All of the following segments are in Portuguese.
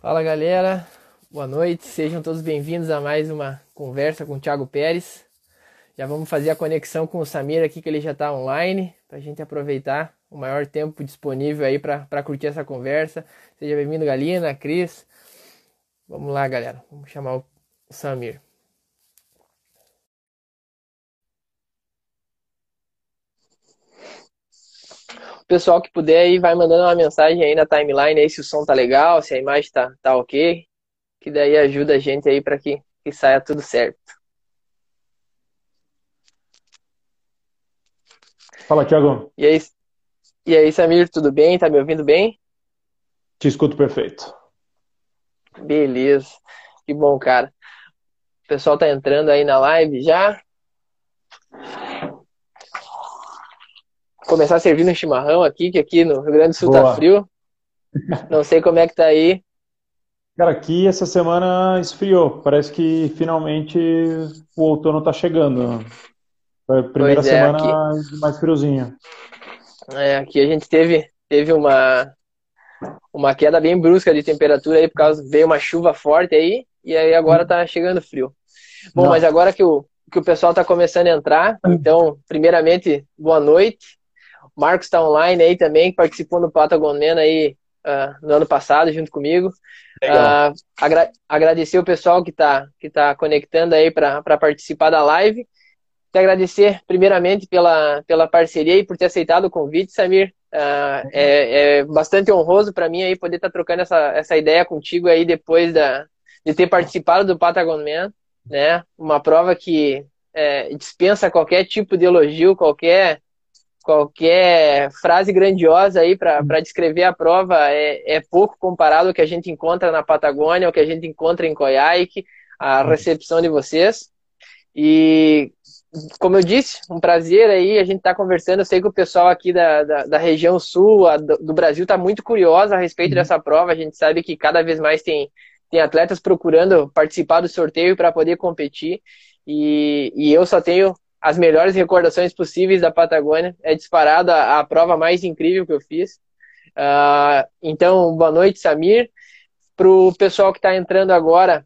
Fala galera, boa noite, sejam todos bem-vindos a mais uma conversa com o Thiago Pérez. Já vamos fazer a conexão com o Samir aqui, que ele já está online, para a gente aproveitar o maior tempo disponível aí para curtir essa conversa. Seja bem-vindo, Galina, Cris. Vamos lá, galera, vamos chamar o Samir. pessoal que puder aí vai mandando uma mensagem aí na timeline aí se o som tá legal, se a imagem tá, tá ok, que daí ajuda a gente aí para que, que saia tudo certo. Fala, Thiago. E aí, e aí, Samir, tudo bem? Tá me ouvindo bem? Te escuto perfeito. Beleza. Que bom, cara. O pessoal tá entrando aí na live já. começar servindo um chimarrão aqui, que aqui no Rio Grande do Sul tá Boa. tá frio. Não sei como é que tá aí. Cara, aqui essa semana esfriou. Parece que finalmente o outono tá chegando. Foi a primeira é, semana aqui... mais friozinha. É, aqui a gente teve, teve uma, uma queda bem brusca de temperatura aí, por causa veio uma chuva forte aí, e aí agora tá chegando frio. Bom, Não. mas agora que o, que o pessoal tá começando a entrar, então, primeiramente, boa noite. Marcos está online aí também, participou no Patagonena aí uh, no ano passado, junto comigo. Uh, agra agradecer o pessoal que está que tá conectando aí para participar da live. Te agradecer, primeiramente, pela, pela parceria e por ter aceitado o convite, Samir. Uh, é, é, bastante honroso para mim aí poder estar tá trocando essa, essa ideia contigo aí depois da, de ter participado do Patagon né? Uma prova que é, dispensa qualquer tipo de elogio, qualquer qualquer frase grandiosa aí para descrever a prova é, é pouco comparado ao que a gente encontra na Patagônia, ao que a gente encontra em Coyhaique, a recepção de vocês. E, como eu disse, um prazer aí, a gente está conversando, eu sei que o pessoal aqui da, da, da região sul a, do, do, Brasil está muito curioso a respeito uhum. dessa prova, a gente sabe que cada vez mais tem, tem atletas procurando participar do sorteio para poder competir, e, e eu só tenho as melhores recordações possíveis da Patagônia. É disparada a, prova mais incrível que eu fiz. Uh, então, boa noite, Samir. Para o pessoal que está entrando agora,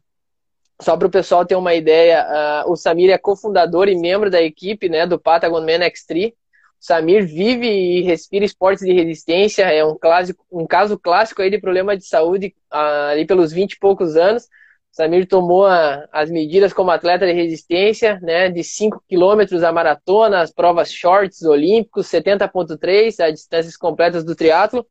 só para o pessoal ter uma ideia, uh, o Samir é cofundador e membro da equipe né, do Patagon Man X3. O Samir vive e respira esportes de resistência, é um, clássico, um caso clássico aí de problema de saúde uh, ali pelos 20 e poucos anos. Samir tomou a, as medidas como atleta de resistência, né, de 5 quilômetros a maratona, as provas shorts olímpicos, 70.3, as distâncias completas do triatlo,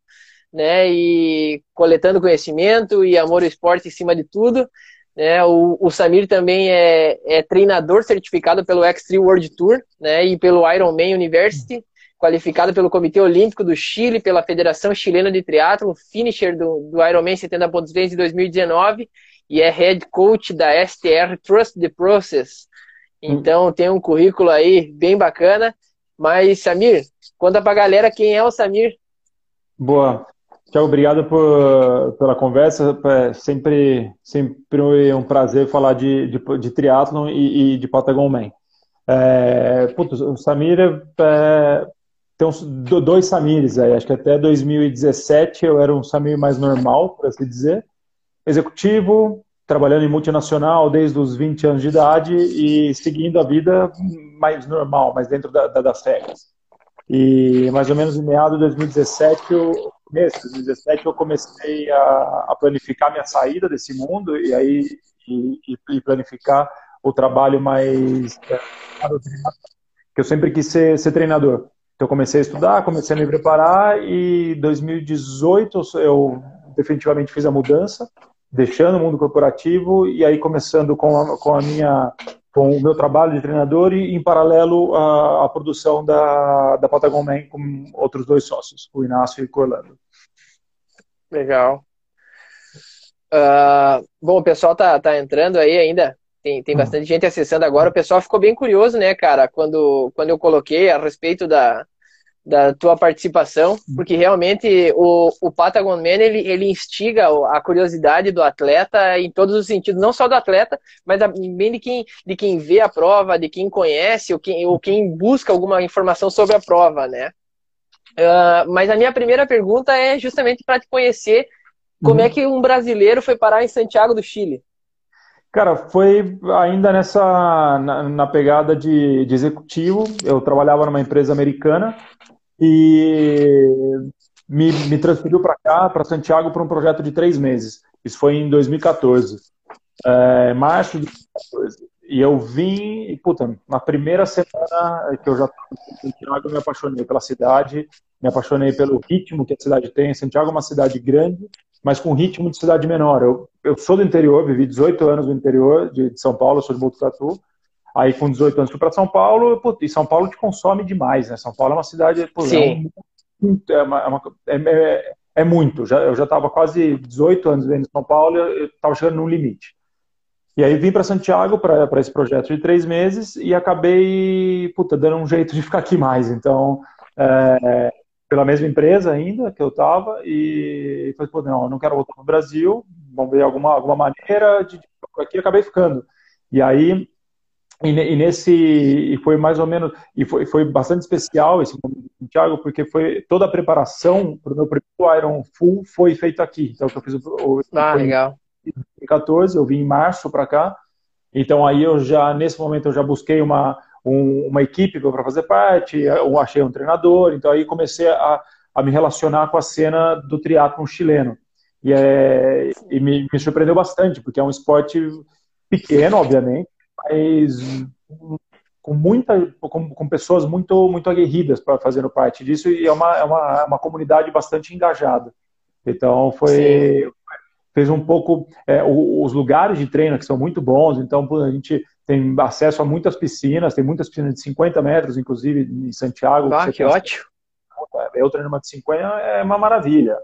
né, e coletando conhecimento e amor ao esporte em cima de tudo. Né, o, o Samir também é, é treinador certificado pelo X3 World Tour né, e pelo Ironman University, qualificado pelo Comitê Olímpico do Chile, pela Federação Chilena de Triatlo, finisher do, do Ironman 70.3 de 2019 e é head coach da STR Trust the Process. Então tem um currículo aí bem bacana. Mas, Samir, conta pra galera quem é o Samir. Boa. Tchau, obrigado por, pela conversa. É sempre, sempre um prazer falar de, de, de triatlon e, e, de Patagon Man. É, putz, o Samir é, tem uns, dois Samires aí. Acho que até 2017 eu era um Samir mais normal, por assim dizer executivo, trabalhando em multinacional desde os 20 anos de idade e seguindo a vida mais normal, mais dentro da, da, das regras. E mais ou menos em meados de 2017, eu, começo 2017, eu comecei a, a, planificar minha saída desse mundo e aí e, e planificar o trabalho mais é, que eu sempre quis ser, ser treinador. Então comecei a estudar, comecei a me preparar e em 2018 eu definitivamente fiz a mudança deixando o mundo corporativo e aí começando com a, com a minha com o meu trabalho de treinador e em paralelo a, a produção da, da Patagon Man com outros dois sócios, o Inácio e o Orlando. Legal. Uh, bom, o pessoal tá, tá entrando aí ainda. tem, tem bastante gente acessando agora. O pessoal ficou bem curioso, né, cara, quando, quando eu coloquei a respeito da, da tua participação, porque realmente o, o Patagon Man, ele, ele instiga a curiosidade do atleta em todos os sentidos, não só do atleta, mas também de quem, de quem vê a prova, de quem conhece, ou quem, ou quem busca alguma informação sobre a prova, né? Uh, mas a minha primeira pergunta é justamente para te conhecer como é uhum. é que um brasileiro foi parar em Santiago do Chile. Cara, foi ainda nessa na, na pegada de, de, executivo. Eu trabalhava numa empresa americana e me, me transferiu para cá, para Santiago, para um projeto de três meses. Isso foi em 2014, é, março de 2014. E eu vim, e, puta, na primeira semana que eu já estava em Santiago, eu me apaixonei pela cidade, me apaixonei pelo ritmo que a cidade tem. Santiago é uma cidade grande, mas com ritmo de cidade menor. Eu, eu sou do interior, vivi 18 anos no interior de, de São Paulo, sou de Botucatu. Aí com 18 anos fui para São Paulo, pô, e São Paulo te consome demais, né? São Paulo é uma cidade, pô, Sim. É, é, uma, é, uma, é, é, é, muito. Já, eu já estava quase 18 anos vivendo em São Paulo, eu estava chegando no limite. E aí vim para Santiago para esse projeto de três meses e acabei, puta, dando um jeito de ficar aqui mais. Então, é, pela mesma empresa ainda que eu estava e falei, pô, não, eu não quero voltar para o Brasil, vamos ver alguma, alguma maneira de, de aqui, acabei ficando. E aí e, e, nesse e foi mais ou menos e foi, foi bastante especial esse momento Thiago porque foi toda a preparação para o meu primeiro Iron Full foi feito aqui. Então eu fiz o, ah legal. em 2014 eu vim em março para cá. Então aí eu já nesse momento eu já busquei uma um, uma equipe para fazer parte eu achei um treinador. Então aí comecei a, a me relacionar com a cena do triatlo chileno. E, é, e me, me surpreendeu bastante porque é um esporte pequeno obviamente mas com muita com, com, pessoas muito muito aguerridas para fazendo parte disso e é uma, é uma, é uma comunidade bastante engajada. Então foi Sim. fez um pouco é, os lugares de treino que são muito bons então a gente tem acesso a muitas piscinas tem muitas piscinas de 50 metros inclusive em Santiago ah, que, que ótimo. Eu treino uma de 50 é uma maravilha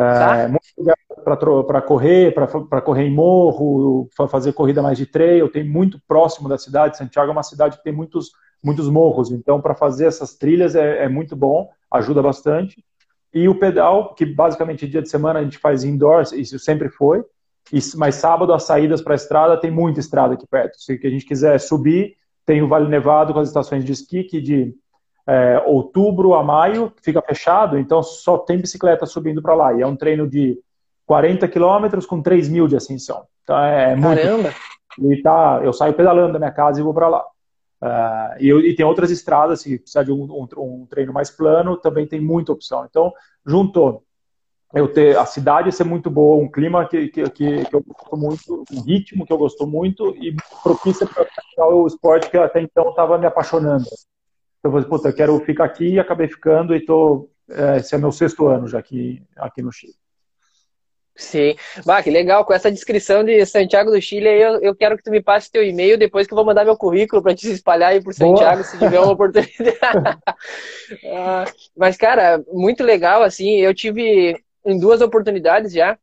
tá. é, muito lugar para correr, para correr em morro, para fazer corrida mais de trail, tem muito próximo da cidade. Santiago é uma cidade que tem muitos, muitos morros, então para fazer essas trilhas é, é, muito bom, ajuda bastante. E o pedal, que basicamente dia de semana a gente faz indoor, isso sempre foi, mas sábado as saídas para a estrada, tem muita estrada aqui perto. Se a gente quiser subir, tem o Vale Nevado com as estações de esqui, que de é, outubro a maio fica fechado, então só tem bicicleta subindo para lá. E é um treino de 40 quilômetros com 3 mil de ascensão. Então é muito. Caramba! E tá, eu saio pedalando da minha casa e vou para lá. Uh, e, eu, e, tem outras estradas, se precisar de um, um, um, treino mais plano, também tem muita opção. Então, juntou eu ter a cidade ser muito boa, um clima que, que, que, que eu gosto muito, um ritmo que eu gosto muito e propícia para o esporte que até então estava me apaixonando. Então, eu falei, puta, eu quero ficar aqui e acabei ficando e tô, é, esse é meu sexto ano já aqui, aqui no Chile. Sim. Bah, que legal. Com essa descrição de Santiago do Chile, eu, eu quero que tu me passe teu e-mail depois que eu vou mandar meu currículo para te espalhar aí por Santiago, Boa. se tiver uma oportunidade. ah, mas, cara, muito legal, assim. Eu tive em duas oportunidades já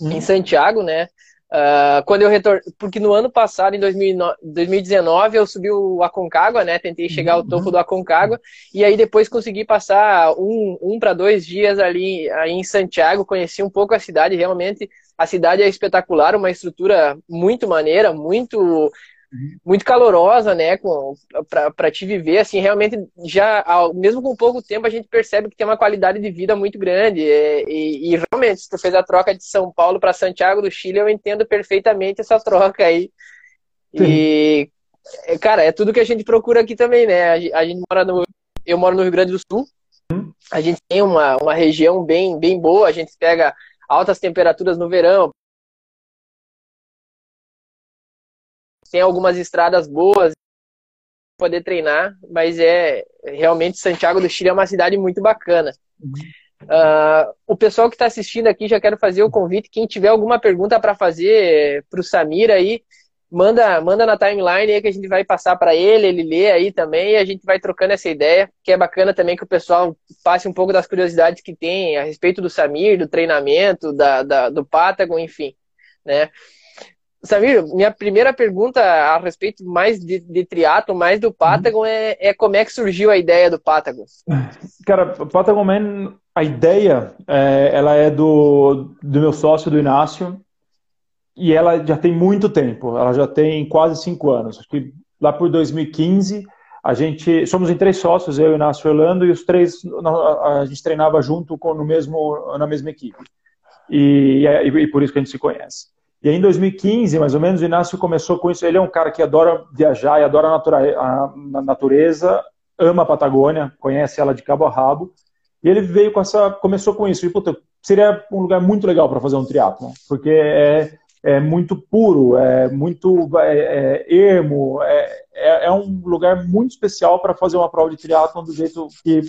hum. em Santiago, né? Uh, quando eu retorno, porque no ano passado, em 2019, eu subi o Aconcagua, né? Tentei chegar ao topo do Aconcagua e aí depois consegui passar um, um para dois dias ali aí em Santiago, conheci um pouco a cidade. Realmente, a cidade é espetacular, uma estrutura muito maneira, muito muito calorosa, né, para te viver, assim, realmente já, ao, mesmo com pouco tempo, a gente percebe que tem uma qualidade de vida muito grande, e, e, e realmente, se tu fez a troca de São Paulo para Santiago do Chile, eu entendo perfeitamente essa troca aí, Sim. e, é, cara, é tudo que a gente procura aqui também, né, a, a gente mora no, eu moro no Rio Grande do Sul, hum. a gente tem uma, uma região bem, bem boa, a gente pega altas temperaturas no verão, tem algumas estradas boas poder treinar, mas é realmente Santiago do Chile é uma cidade muito bacana. Uh, o pessoal que está assistindo aqui já quero fazer o convite. Quem tiver alguma pergunta para fazer para o Samir aí, manda, manda na timeline aí que a gente vai passar para ele, ele lê aí também e a gente vai trocando essa ideia, que é bacana também que o pessoal passe um pouco das curiosidades que tem a respeito do Samir, do treinamento, da, da do Patagon, enfim, né? Samir, minha primeira pergunta a respeito mais de, de triatlo, mais do Patagon, é, é, como é que surgiu a ideia do Patagon? Cara, o Patagon Man, a ideia, é, ela é do, do meu sócio, do Inácio, e ela já tem muito tempo, ela já tem quase cinco anos. Acho que lá por 2015, a gente, somos em três sócios, eu, Inácio e Orlando, e os três, a gente treinava junto com, no mesmo, na mesma equipe. E, e, e por isso que a gente se conhece. E aí, em 2015, mais ou menos, o Inácio começou com isso. Ele é um cara que adora viajar e adora a, natureza, ama a Patagônia, conhece ela de cabo a rabo. E ele veio com essa, começou com isso. E, puta, seria um lugar muito legal para fazer um triatlo, porque é, é muito puro, é muito é, é ermo, é, é, é, um lugar muito especial para fazer uma prova de triatlo do jeito que,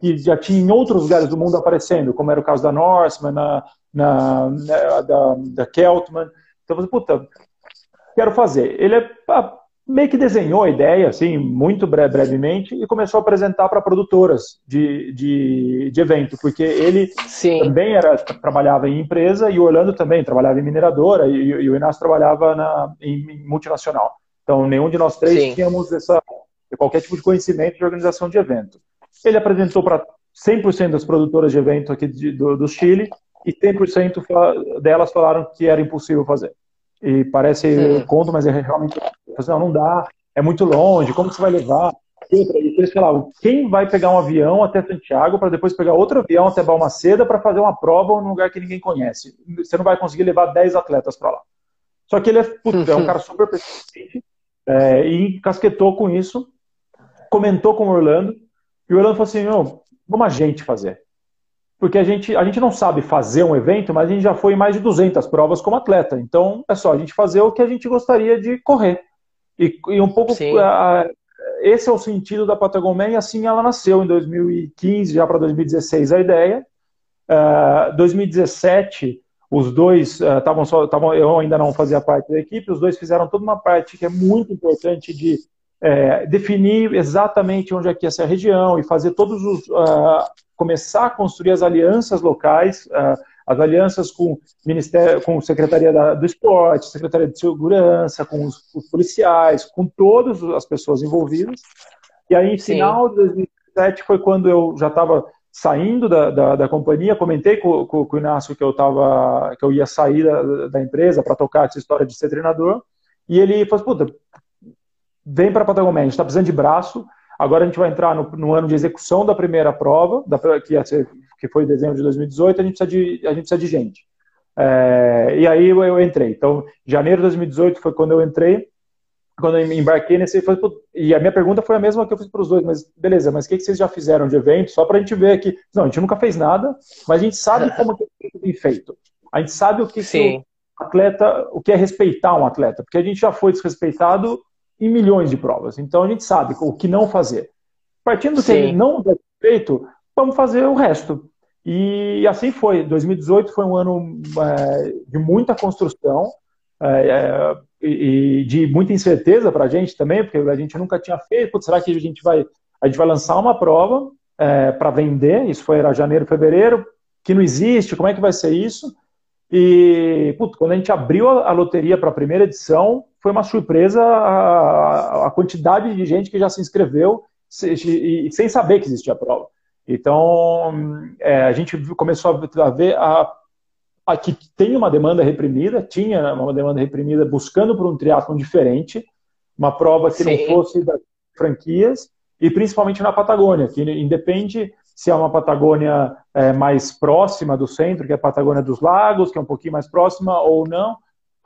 que já tinha em outros lugares do mundo aparecendo, como era o caso da Norseman, na, na, na da, da Keltman. Então, você, puta, quero fazer. Ele é, ah, meio que desenhou a ideia, assim, muito brevemente, e começou a apresentar para produtoras de, de, de, evento, porque ele Sim. também era, trabalhava em empresa, e o Orlando também trabalhava em mineradora, e, e o Inácio trabalhava na, em, em, multinacional. Então, nenhum de nós três Sim. tínhamos essa, qualquer tipo de conhecimento de organização de evento. Ele apresentou para 100% das produtoras de evento aqui de, do, do Chile, e 100% delas falaram que era impossível fazer. E parece Sim. conto, mas é realmente não, não dá, é muito longe, como você vai levar? E eles falavam, quem vai pegar um avião até Santiago para depois pegar outro avião até Balmaceda para fazer uma prova num lugar que ninguém conhece? Você não vai conseguir levar 10 atletas para lá. Só que ele é, putz, é um cara super persistente é, e casquetou com isso, comentou com o Orlando, e o Orlando falou assim, vamos a gente fazer porque a gente, a gente não sabe fazer um evento, mas a gente já foi em mais de 200 provas como atleta. Então, é só a gente fazer o que a gente gostaria de correr. E, e um pouco a, esse é o sentido da Patagon Man, e assim ela nasceu em 2015, já para 2016 a ideia. Uh, 2017, os dois estavam uh, só, tavam, eu ainda não fazia parte da equipe, os dois fizeram toda uma parte que é muito importante de é, definir exatamente onde é que ia ser a região e fazer todos os uh, começar a construir as alianças locais, uh, as alianças com ministério, com secretaria do esporte, secretaria de segurança, com os, policiais, com todas as pessoas envolvidas. E aí, em final de 2017 foi quando eu já estava saindo da, da, da, companhia, comentei com, com, com, o Inácio que eu tava, que eu ia sair da, da empresa para tocar essa história de ser treinador. E ele falou: puta, vem para a Patagonia, a gente está precisando de braço. Agora a gente vai entrar no, no ano de execução da primeira prova, da, que, ser, que foi em dezembro de 2018, a gente precisa de, a gente precisa de gente. É, e aí eu, eu, entrei. Então, janeiro de 2018 foi quando eu entrei, quando eu embarquei nesse. Foi, e a minha pergunta foi a mesma que eu fiz para os dois, mas beleza, mas o que, que vocês já fizeram de evento? Só para a gente ver aqui. Não, a gente nunca fez nada, mas a gente sabe como que é bem feito. A gente sabe o que, que o atleta, o que é respeitar um atleta, porque a gente já foi desrespeitado em milhões de provas. Então a gente sabe o que não fazer. Partindo do que ele não der feito, vamos fazer o resto. E assim foi. 2018 foi um ano é, de muita construção é, é, e de muita incerteza para a gente também, porque a gente nunca tinha feito. será que a gente vai a gente vai lançar uma prova é, para vender? Isso foi era janeiro, fevereiro, que não existe. Como é que vai ser isso? E putz, quando a gente abriu a loteria para a primeira edição, foi uma surpresa a, a, quantidade de gente que já se inscreveu se, e, sem saber que existia a prova. Então, é, a gente começou a ver a, a, que tem uma demanda reprimida, tinha uma demanda reprimida buscando por um triatlon diferente, uma prova que Sim. não fosse das franquias, e principalmente na Patagônia, que independe se é uma Patagônia é, mais próxima do centro, que é a Patagônia dos Lagos, que é um pouquinho mais próxima, ou não,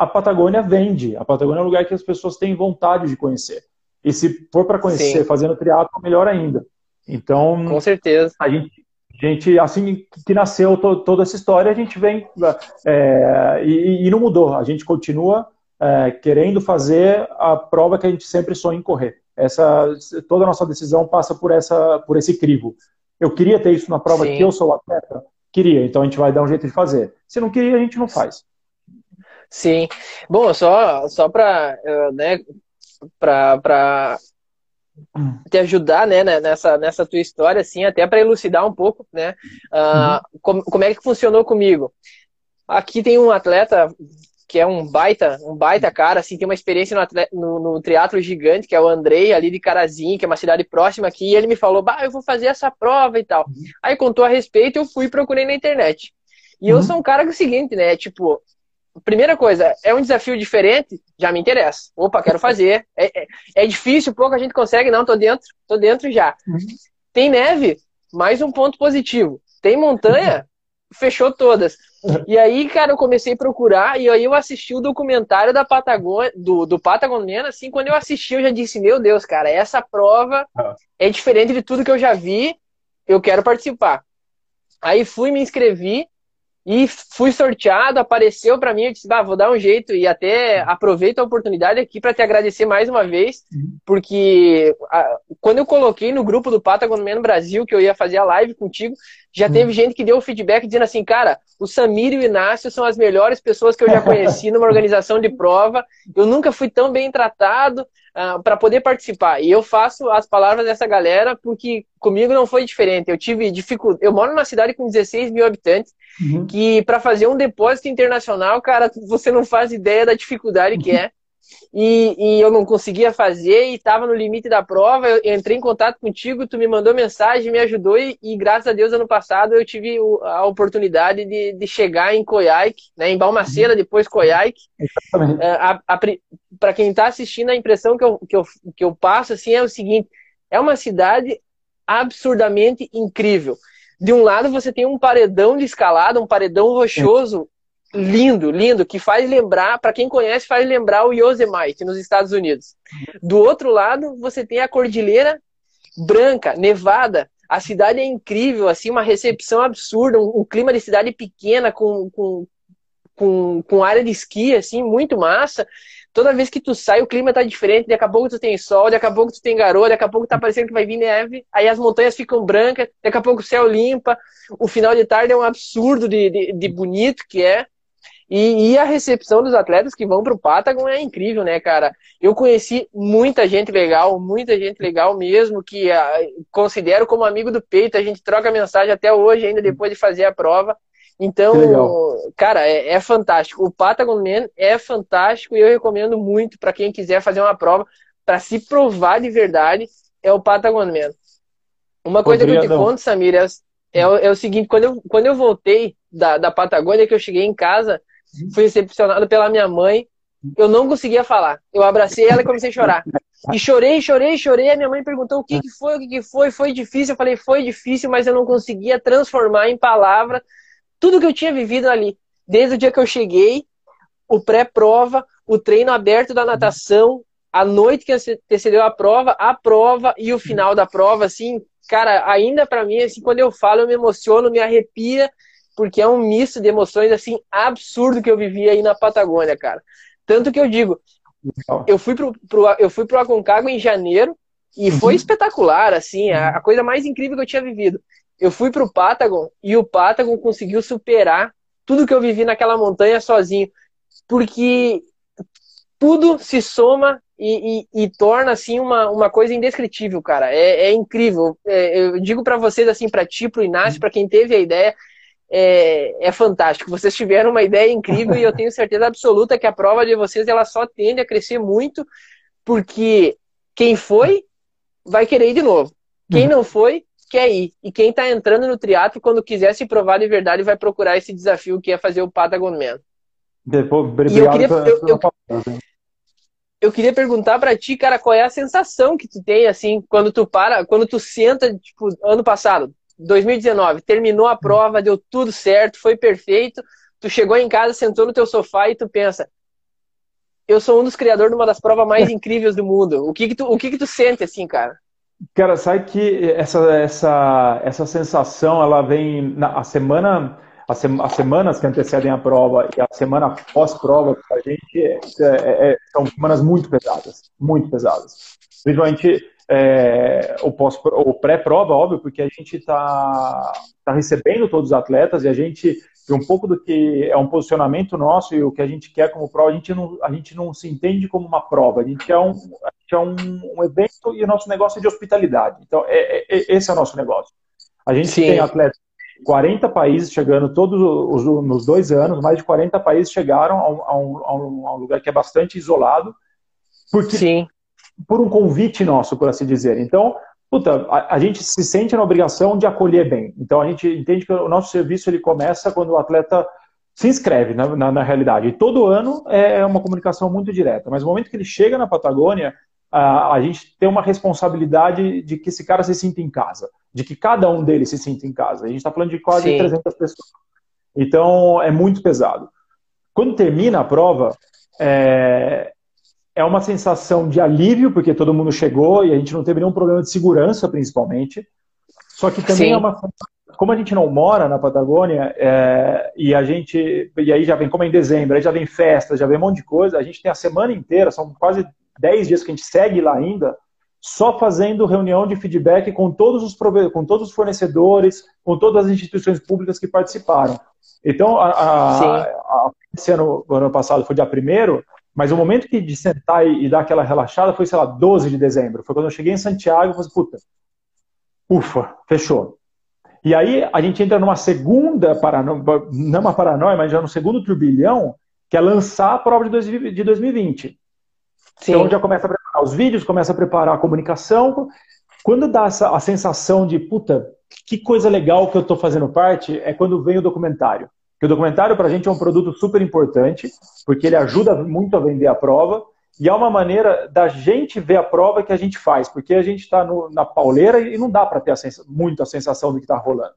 a Patagônia vende. A Patagônia é um lugar que as pessoas têm vontade de conhecer. E se for para conhecer Sim. fazendo triatlo, melhor ainda. Então, com certeza. A gente, a gente assim que nasceu to, toda essa história, a gente vem é, e, e, não mudou. A gente continua é, querendo fazer a prova que a gente sempre sonha em correr. Essa, toda a nossa decisão passa por essa, por esse crivo. Eu queria ter isso na prova Sim. que eu sou atleta, queria. Então a gente vai dar um jeito de fazer. Se não queria, a gente não faz. Sim. Bom, só, só para uh, né, para te ajudar né, né, nessa, nessa tua história, assim, até para elucidar um pouco, né? Uh, uhum. como, como é que funcionou comigo? Aqui tem um atleta que é um baita, um baita cara, assim, tem uma experiência no, no, no triatlo gigante, que é o Andrei, ali de Carazinho, que é uma cidade próxima aqui, e ele me falou, bah, eu vou fazer essa prova e tal. Uhum. Aí contou a respeito, eu fui e procurei na internet. E uhum. eu sou um cara que é o seguinte, né, tipo, primeira coisa, é um desafio diferente, já me interessa. Opa, quero fazer. É, é, é difícil, pouco a gente consegue, não, tô dentro, tô dentro já. Uhum. Tem neve, mais um ponto positivo. Tem montanha, fechou todas. E aí, cara, eu comecei a procurar e aí eu assisti o documentário da Patagônia, do, do Patagoniana, assim, quando eu assisti eu já disse, meu Deus, cara, essa prova ah. é diferente de tudo que eu já vi, eu quero participar. Aí fui, me inscrevi, e fui sorteado, apareceu para mim, eu disse, ah, vou dar um jeito e até aproveito a oportunidade aqui para te agradecer mais uma vez, uhum. porque a, quando eu coloquei no grupo do Patagon Man Brasil que eu ia fazer a live contigo, já uhum. teve gente que deu feedback dizendo assim, cara, o Samir e o Inácio são as melhores pessoas que eu já conheci numa organização de prova, eu nunca fui tão bem tratado, uh, ah, para poder participar. E eu faço as palavras dessa galera porque comigo não foi diferente. Eu tive dificuldade. Eu moro numa cidade com 16 mil habitantes, uhum. que para fazer um depósito internacional, cara, você não faz ideia da dificuldade que é e, e eu não conseguia fazer e estava no limite da prova. Eu entrei em contato contigo, tu me mandou mensagem, me ajudou e, e graças a Deus ano passado eu tive a oportunidade de, de chegar em Coiaique, né, em Balmaceda, depois Coiaique. É, Para quem está assistindo, a impressão que eu, que, eu, que eu passo assim é o seguinte: é uma cidade absurdamente incrível. De um lado você tem um paredão de escalada, um paredão rochoso lindo, lindo, que faz lembrar, para quem conhece, faz lembrar o Yosemite nos Estados Unidos. Do outro lado, você tem a Cordilheira Branca, nevada. A cidade é incrível, assim, uma recepção absurda, um, um clima de cidade pequena com, com, com, com área de esqui, assim, muito massa. Toda vez que tu sai, o clima tá diferente. Daqui a pouco tu tem sol, daqui a pouco tu tem garoa, daqui a pouco tá parecendo que vai vir neve. Aí as montanhas ficam brancas, daqui a pouco o céu limpa. O final de tarde é um absurdo de, de, de bonito que é. E, e, a recepção dos atletas que vão para o Patagon é incrível, né, cara? Eu conheci muita gente legal, muita gente legal mesmo, que uh, considero como amigo do peito. A gente troca mensagem até hoje, ainda depois de fazer a prova. Então, cara, é, é, fantástico. O Patagon Man é fantástico e eu recomendo muito para quem quiser fazer uma prova para se provar de verdade é o Patagon Man. Uma coisa que eu te conto, Samir, é, é, é, o seguinte: quando eu, quando eu voltei da, da Patagônia, que eu cheguei em casa, Fui recepcionado pela minha mãe. Eu não conseguia falar. Eu abracei ela e comecei a chorar. E chorei, chorei, chorei. A minha mãe perguntou o que, que foi, o que, que foi. Foi difícil. Eu falei, foi difícil, mas eu não conseguia transformar em palavra tudo que eu tinha vivido ali. Desde o dia que eu cheguei, o pré-prova, o treino aberto da natação, a noite que antecedeu a prova, a prova e o final da prova, assim, cara, ainda para mim, assim, quando eu falo, eu me emociono, me arrepia porque é um misto de emoções assim absurdo que eu vivi aí na Patagônia, cara. Tanto que eu digo, eu fui pro, pro, eu fui pro Aconcagua em janeiro e uhum. foi espetacular, assim, a, a, coisa mais incrível que eu tinha vivido. Eu fui pro Patagon e o Patagon conseguiu superar tudo que eu vivi naquela montanha sozinho, porque tudo se soma e, e, e, torna assim uma, uma coisa indescritível, cara. É, é incrível. É, eu digo para vocês assim, para ti, pro Inácio, para quem teve a ideia, é, é, fantástico. Vocês tiveram uma ideia incrível e eu tenho certeza absoluta que a prova de vocês ela só tende a crescer muito porque quem foi vai querer ir de novo. Quem não foi quer ir. E quem está entrando no triatlo quando quiser se provar de verdade vai procurar esse desafio que é fazer o Patagon Man. Depois, e eu queria, eu, eu, eu queria perguntar para ti, cara, qual é a sensação que tu tem assim quando tu para, quando tu senta, tipo, ano passado, 2019, terminou a prova, deu tudo certo, foi perfeito. Tu chegou em casa, sentou no teu sofá e tu pensa: eu sou um dos criadores de uma das provas mais incríveis do mundo. O que que tu, o que que tu sente assim, cara? Cara, sabe que essa, essa, essa sensação, ela vem na a semana, as, semanas que antecedem a prova e a semana pós-prova, a gente é, é, é, são semanas muito pesadas, muito pesadas. Principalmente é, o, pós, o pré-prova, óbvio, porque a gente está tá recebendo todos os atletas e a gente, um pouco do que é um posicionamento nosso e o que a gente quer como prova, a gente não, a gente não se entende como uma prova, a gente é um, gente é um, um evento e o nosso negócio é de hospitalidade. Então, é, é, é esse é o nosso negócio. A gente Sim. tem atletas 40 países chegando, todos os, nos dois anos, mais de 40 países chegaram a um, a um, a um lugar que é bastante isolado, porque, Sim. por um convite nosso, por assim dizer. Então, puta, a, a, gente se sente na obrigação de acolher bem. Então, a gente entende que o nosso serviço ele começa quando o atleta se inscreve, na, na, na realidade. E todo ano é uma comunicação muito direta. Mas no momento que ele chega na Patagônia, a, a gente tem uma responsabilidade de que esse cara se sinta em casa de que cada um deles se sinta em casa. A gente está falando de quase Sim. 300 pessoas. Então, é muito pesado. Quando termina a prova, é, é uma sensação de alívio, porque todo mundo chegou e a gente não teve nenhum problema de segurança, principalmente. Só que também Sim. é uma. Como a gente não mora na Patagônia, é, e a gente. E aí já vem, como é em dezembro, aí já vem festa, já vem um monte de coisa, a gente tem a semana inteira, são quase 10 dias que a gente segue lá ainda só fazendo reunião de feedback com todos os, com todos os fornecedores, com todas as instituições públicas que participaram. Então, a, a, a, esse ano, ano passado foi dia primeiro, mas o momento que de sentar e, e, dar aquela relaxada foi, sei lá, 12 de dezembro. Foi quando eu cheguei em Santiago e falei, puta, ufa, fechou. E aí a gente entra numa segunda paranoia, não uma paranoia, mas já no segundo turbilhão, que é lançar a prova de 2020. Sim. Então já começa a preparar os vídeos, começa a preparar a comunicação. Quando dá essa, a sensação de, puta, que coisa legal que eu estou fazendo parte, é quando vem o documentário. Porque o documentário para a gente é um produto super importante, porque ele ajuda muito a vender a prova, e é uma maneira da gente ver a prova que a gente faz, porque a gente está na pauleira e não dá para ter a muito a sensação do que está rolando.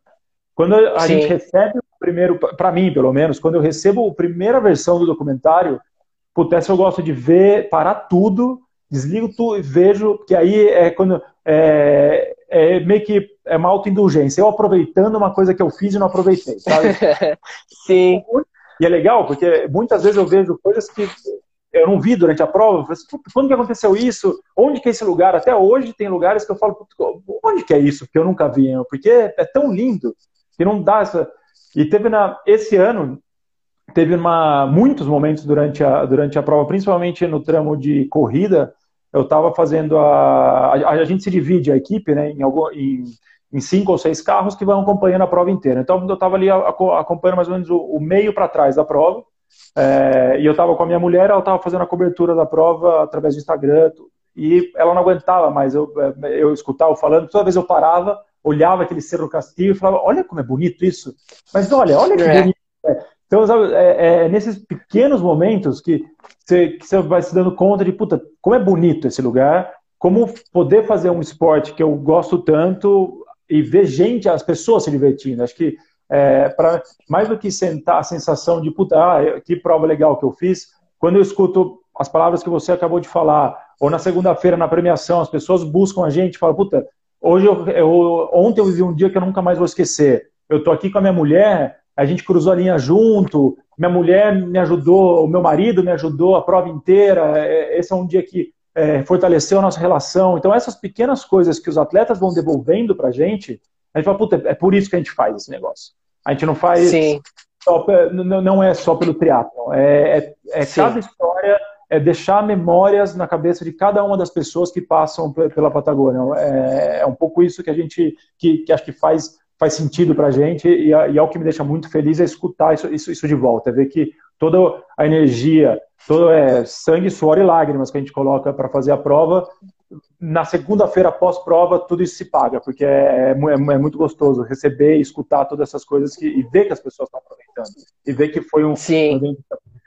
Quando a Sim. gente recebe o primeiro, para mim pelo menos, quando eu recebo a primeira versão do documentário, Puta, essa eu gosto de ver, parar tudo, desligo tudo e vejo, que aí é quando. É, é meio que é uma autoindulgência. Eu aproveitando uma coisa que eu fiz e não aproveitei, sabe? Sim. E é legal, porque muitas vezes eu vejo coisas que eu não vi durante a prova. Assim, quando que aconteceu isso? Onde que é esse lugar? Até hoje tem lugares que eu falo, onde que é isso? Que eu nunca vi, porque é tão lindo que não dá essa. E teve na esse ano teve uma, muitos momentos durante a, durante a prova, principalmente no tramo de corrida, eu estava fazendo a, a, a. gente se divide a equipe né, em, algum, em, em, cinco ou seis carros que vão acompanhando a prova inteira. Então eu estava ali acompanhando mais ou menos o, o meio para trás da prova. É, e eu estava com a minha mulher, ela estava fazendo a cobertura da prova através do Instagram. E ela não aguentava mais eu, eu escutava falando. Toda vez eu parava, olhava aquele Cerro Castilho e falava: Olha como é bonito isso. Mas olha, olha que é. bonito. É. Então, sabe, é, é, nesses pequenos momentos que você, vai se dando conta de, puta, como é bonito esse lugar, como poder fazer um esporte que eu gosto tanto e ver gente, as pessoas se divertindo. Acho que é, para mais do que sentar a sensação de, puta, ah, que prova legal que eu fiz, quando eu escuto as palavras que você acabou de falar, ou na segunda-feira na premiação, as pessoas buscam a gente e falam, puta, hoje eu, eu, ontem eu vivi um dia que eu nunca mais vou esquecer. Eu tô aqui com a minha mulher a gente cruzou a linha junto, minha mulher me ajudou, o meu marido me ajudou a prova inteira. É, esse é um dia que é, fortaleceu a nossa relação. Então, essas pequenas coisas que os atletas vão devolvendo pra gente, a gente fala, puta, é por isso que a gente faz esse negócio. A gente não faz. Sim. Só, não é só pelo triatlo. É, é, é cada história, é deixar memórias na cabeça de cada uma das pessoas que passam pela Patagônia. É, é um pouco isso que a gente, que, que acho que faz faz sentido para a gente e, e é o que me deixa muito feliz é escutar isso, isso, isso de volta, é ver que toda a energia, todo é sangue, suor e lágrimas que a gente coloca para fazer a prova, na segunda-feira após prova tudo isso se paga, porque é, é, é, muito gostoso receber escutar todas essas coisas que, e ver que as pessoas estão aproveitando e ver que foi um, Sim.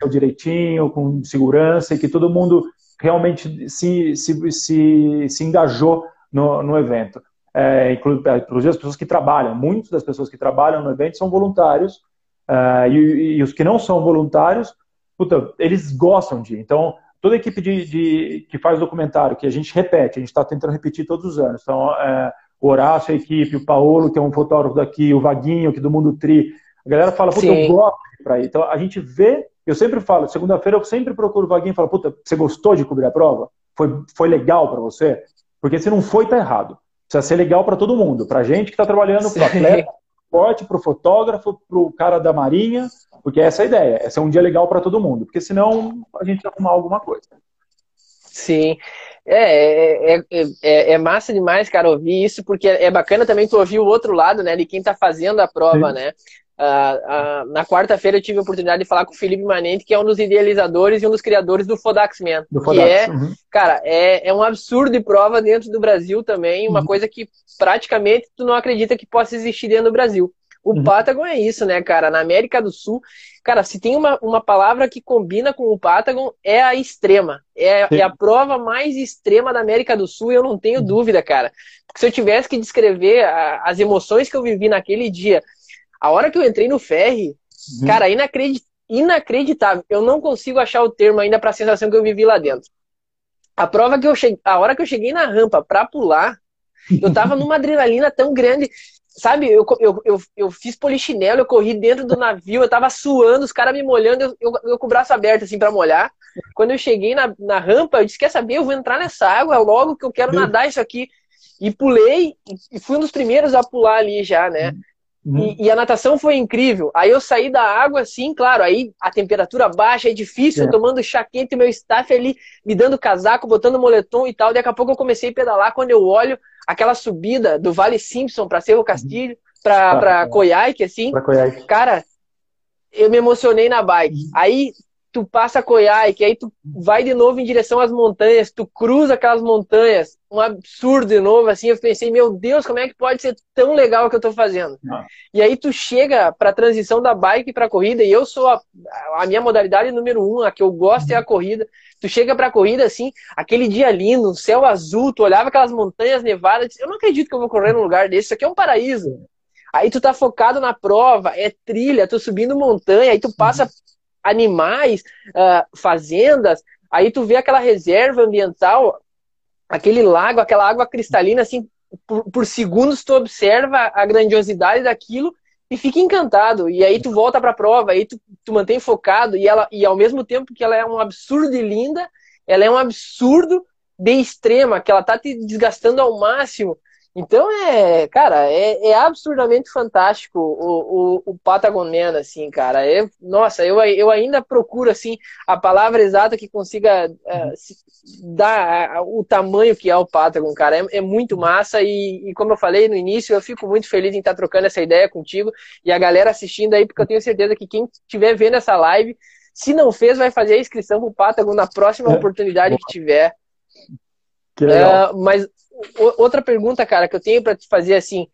direitinho, com segurança e que todo mundo realmente se, se, se, se engajou no, no evento é, inclusive as pessoas que trabalham. Muitas das pessoas que trabalham no evento são voluntários, uh, e, e, os que não são voluntários, puta, eles gostam de. Então, toda a equipe de, de, que faz documentário, que a gente repete, a gente está tentando repetir todos os anos. Então, é, o Horácio, a equipe, o Paulo, que é um fotógrafo daqui, o Vaguinho, que é do Mundo Tri. A galera fala, puta, Sim. eu gosto de ir aí. Então, a gente vê, eu sempre falo, segunda-feira eu sempre procuro o Vaguinho e falo, puta, você gostou de cobrir a prova? Foi, foi legal para você? Porque se não foi, tá errado precisa ser legal para todo mundo, para gente que está trabalhando, para o atleta, esporte, para o fotógrafo, para o cara da marinha, porque essa é a ideia, essa é um dia legal para todo mundo, porque senão a gente vai arrumar alguma coisa. Sim, É, é, é, é, massa demais, cara, ouvir isso, porque é bacana também tu ouvir o outro lado, né, de quem tá fazendo a prova, Sim. né? Uh, uh, na quarta-feira eu tive a oportunidade de falar com o Felipe Manente, que é um dos idealizadores e um dos criadores do Fodax Man. Do Fodax. Que é, uhum. cara, é, é um absurdo de prova dentro do Brasil também, uma uhum. coisa que praticamente tu não acredita que possa existir dentro do Brasil. O uhum. Patagon é isso, né, cara? Na América do Sul, cara, se tem uma, uma palavra que combina com o Patagon, é a extrema. É, é a prova mais extrema da América do Sul, eu não tenho uhum. dúvida, cara. Porque se eu tivesse que descrever a, as emoções que eu vivi naquele dia, a hora que eu entrei no ferry, uhum. cara, inacredit... inacreditável. Eu não consigo achar o termo ainda para a sensação que eu vivi lá dentro. A prova que eu cheguei, a hora que eu cheguei na rampa para pular, eu tava numa adrenalina tão grande. Sabe, eu, eu, eu, eu, fiz polichinelo, eu corri dentro do navio, eu tava suando, os caras me molhando, eu, eu, eu, com o braço aberto, assim, para molhar. Quando eu cheguei na, na rampa, eu disse, quer saber, eu vou entrar nessa água logo que eu quero nadar isso aqui. E pulei, e fui um dos primeiros a pular ali já, né? Uhum. E, e, a natação foi incrível. Aí eu saí da água, assim, claro, aí a temperatura baixa, é difícil, é. tomando chá quente, meu staff ali me dando casaco, botando moletom e tal. Daqui a pouco eu comecei a pedalar, quando eu olho aquela subida do Vale Simpson para Cerro Castilho, uhum. para pra Coiaique, assim. Pra. Cara, eu me emocionei na bike. Uhum. Aí tu passa Coiaique, aí tu vai de novo em direção às montanhas, tu cruza aquelas montanhas, um absurdo de novo, assim, eu pensei, meu Deus, como é que pode ser tão legal o que eu tô fazendo? Não. E aí tu chega pra transição da bike pra corrida, e eu sou a, a minha modalidade número um, a que eu gosto é a corrida, tu chega pra corrida, assim, aquele dia lindo, um céu azul, tu olhava aquelas montanhas nevadas, eu não acredito que eu vou correr num lugar desse, isso aqui é um paraíso. Aí tu tá focado na prova, é trilha, tu subindo montanha, aí tu passa animais, uh, fazendas, aí tu vê aquela reserva ambiental, aquele lago, aquela água cristalina, assim, por, por segundos tu observa a grandiosidade daquilo e fica encantado. E aí tu volta para a prova, aí tu, tu mantém focado e ela e ao mesmo tempo que ela é um absurdo e linda, ela é um absurdo de extrema, que ela tá te desgastando ao máximo. Então é, cara, é, é absurdamente fantástico o, o, o Patagon Man, assim, cara. É, nossa, eu, eu ainda procuro, assim, a palavra exata que consiga é, dar o tamanho que é o Patagon, cara. É, é muito massa e, e, como eu falei no início, eu fico muito feliz em estar trocando essa ideia contigo e a galera assistindo aí, porque eu tenho certeza que quem estiver vendo essa live, se não fez, vai fazer a inscrição pro Patagon na próxima é. oportunidade que tiver. Que legal. Uh, mas outra pergunta, cara, que eu tenho para te fazer assim,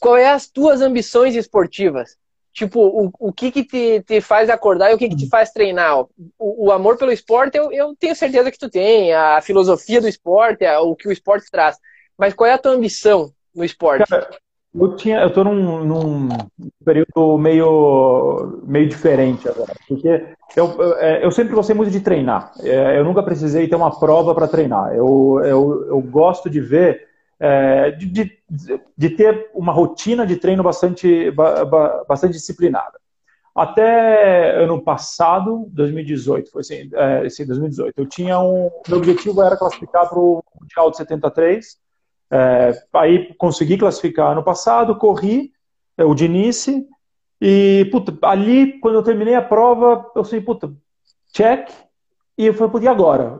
qual é as tuas ambições esportivas? Tipo, o, o que que te, te faz acordar e o que que te faz treinar? O, o amor pelo esporte, eu, eu tenho certeza que tu tem, a filosofia do esporte, o que o esporte traz. Mas qual é a tua ambição no esporte? Cara, eu tinha, eu tô num, num, período meio, meio diferente agora, porque eu, eu, é, sempre gostei muito de treinar. É, eu nunca precisei ter uma prova para treinar. Eu, eu, eu gosto de ver, é, de, de, de, ter uma rotina de treino bastante, bastante disciplinada. Até ano passado, 2018, foi assim, é, sim, 2018, eu tinha um, meu objetivo era classificar para o Mundial de 73 é, aí consegui classificar ano passado, corri é, o Dinice, e puta, ali, quando eu terminei a prova, eu sei, puta, check, e eu falei, puta, e agora?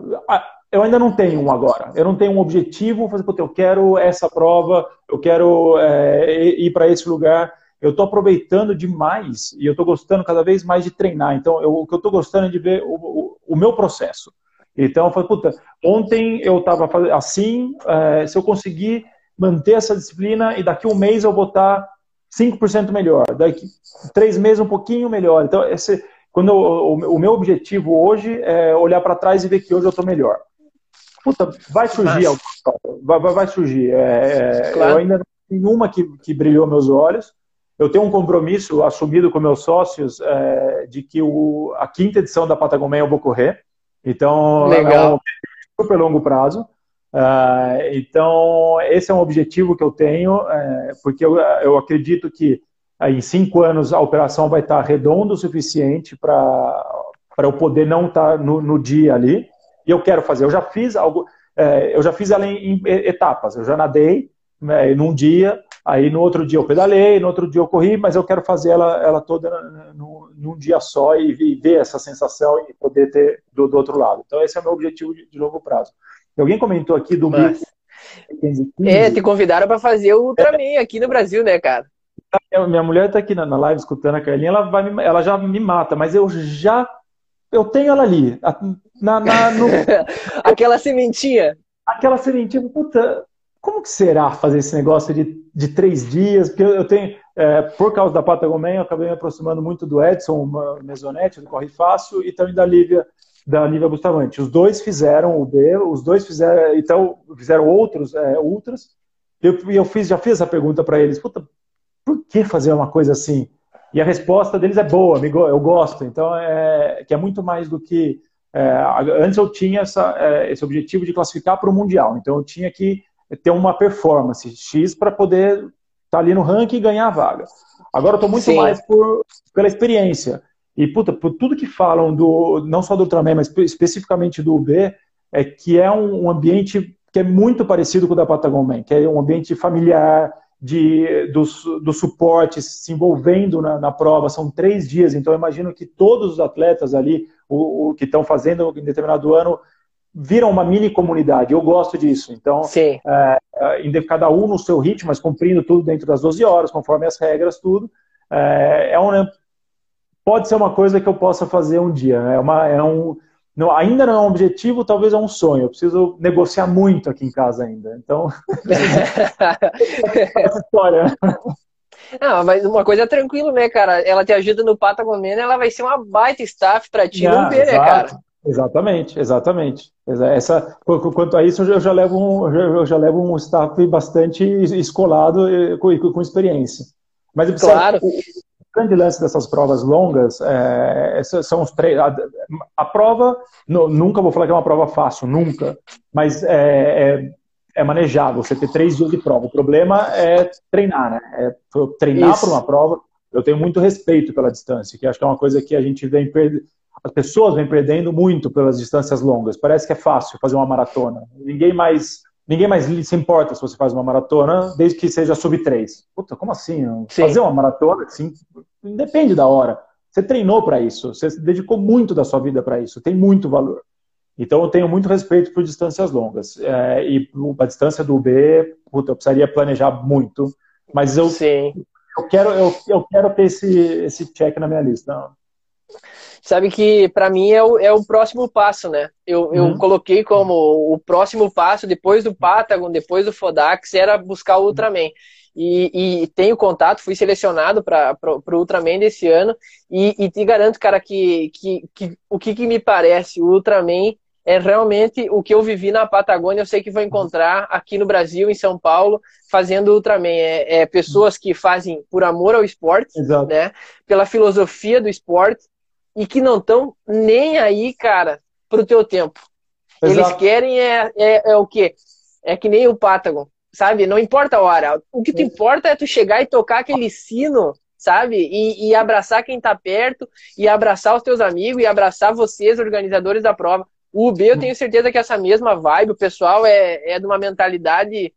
Eu ainda não tenho um agora, eu não tenho um objetivo, fazer, puta, eu quero essa prova, eu quero é, ir para esse lugar, eu estou aproveitando demais e eu estou gostando cada vez mais de treinar. Então, eu, o que eu estou gostando é de ver o, o, o meu processo. Então, eu falei, puta, ontem eu estava assim, é, se eu conseguir manter essa disciplina e daqui um mês eu botar 5% melhor, daqui três meses um pouquinho melhor. Então, esse, quando eu, o, o, meu objetivo hoje é olhar para trás e ver que hoje eu estou melhor. Puta, vai surgir vai, vai, vai, surgir. É, é, claro. Eu ainda não tenho uma que, que brilhou meus olhos. Eu tenho um compromisso assumido com meus sócios é, de que o, a quinta edição da Patagonia eu vou correr. Então, Legal. é um super longo prazo. Uh, então, esse é um objetivo que eu tenho, uh, porque eu, eu, acredito que uh, em cinco anos a operação vai estar redonda o suficiente para eu poder não estar no, no, dia ali. E eu quero fazer. Eu já fiz algo, eu já fiz ela em, em etapas. Eu já nadei né, num dia, aí no outro dia eu pedalei, no outro dia eu corri, mas eu quero fazer ela, ela toda no, num dia só e, ver essa sensação e poder ter do, do, outro lado. Então, esse é o meu objetivo de, de longo prazo. Alguém comentou aqui do Mas... É, te convidaram para fazer o Ultraman aqui no Brasil, né, cara? Minha mulher está aqui na, live escutando a Carlinha, ela, vai me, ela já me mata, mas eu já. Eu tenho ela ali. Na, na no... aquela sementinha. Aquela sementinha, puta, como que será fazer esse negócio de, de três dias? Porque eu tenho, é, por causa da Patagonia, eu acabei me aproximando muito do Edson Mesonetti, do Corre Fácil, e também da Lívia, da Lívia Bustamante. Os dois fizeram o B, os dois fizeram, então, fizeram outros é, ultras. Eu, eu fiz, já fiz essa pergunta para eles, puta, por que fazer uma coisa assim? E a resposta deles é boa, amigo, eu gosto. Então, é, que é muito mais do que. É, antes eu tinha essa, é, esse objetivo de classificar para o Mundial. Então, eu tinha que ter uma performance X para poder estar tá ali no ranking e ganhar a vaga. Agora eu estou muito Sim. mais por, pela experiência. E, puta, por tudo que falam, do, não só do Ultraman, mas especificamente do UB, é que é um, um ambiente que é muito parecido com o da Patagon Man, que é um ambiente familiar, de, do, do suporte se envolvendo na, na, prova, são três dias, então eu imagino que todos os atletas ali, o, o que estão fazendo em determinado ano, viram uma mini comunidade. Eu gosto disso. Então, Sim. É, é cada um no seu ritmo, mas cumprindo tudo dentro das 12 horas, conforme as regras, tudo. É, é um, pode ser uma coisa que eu possa fazer um dia. Né? É, uma, é um, não, ainda não é um objetivo, talvez é um sonho. Eu preciso negociar muito aqui em casa ainda. Então, essa história. Não, mas uma coisa é tranquilo, né, cara? Ela te ajuda no Patagomena, ela vai ser uma baita staff pra ti não, ver, né, cara? Exatamente, exatamente. Essa, quanto a isso, eu já levo um, eu já levo um staff bastante escolado e com, com experiência. Mas claro grande lance dessas provas longas é, são os três. A, a, prova, no, nunca vou falar que é uma prova fácil, nunca, mas é, é, é, manejável. Você ter três dias de prova. O problema é treinar, né? É treinar para uma prova. Eu tenho muito respeito pela distância, que acho que é uma coisa que a gente vem perdendo. As pessoas vêm perdendo muito pelas distâncias longas. Parece que é fácil fazer uma maratona. Ninguém mais ninguém mais se importa se você faz uma maratona, desde que seja sub 3. Puta, como assim? Sim. Fazer uma maratona, assim, depende da hora. Você treinou para isso, você dedicou muito da sua vida para isso, tem muito valor. Então eu tenho muito respeito por distâncias longas. É, e a distância do B, puta, eu precisaria planejar muito. Mas eu, Sim. eu, quero, eu, eu quero ter esse, esse check na minha lista sabe que para mim é o, é o próximo passo, né? Eu, eu uhum. coloquei como o próximo passo, depois do Patagon, depois do Fodax, era buscar o Ultraman. E, e tenho contato, fui selecionado para o Ultraman desse ano, e, e, te garanto, cara, que, que, que o que, que me parece, o Ultraman é realmente o que eu vivi na Patagônia, eu sei que vou encontrar aqui no Brasil, em São Paulo, fazendo Ultraman. É, é pessoas que fazem por amor ao esporte, Exato. né? Pela filosofia do esporte, e que não estão nem aí, cara, pro teu tempo. Exato. Eles querem é, é, é, o quê? É que nem o Patagon, sabe? Não importa a hora. O que te importa é tu chegar e tocar aquele sino, sabe? E, e abraçar quem tá perto, e abraçar os teus amigos, e abraçar vocês, organizadores da prova. O UB, eu tenho certeza que essa mesma vibe, o pessoal é, é de uma mentalidade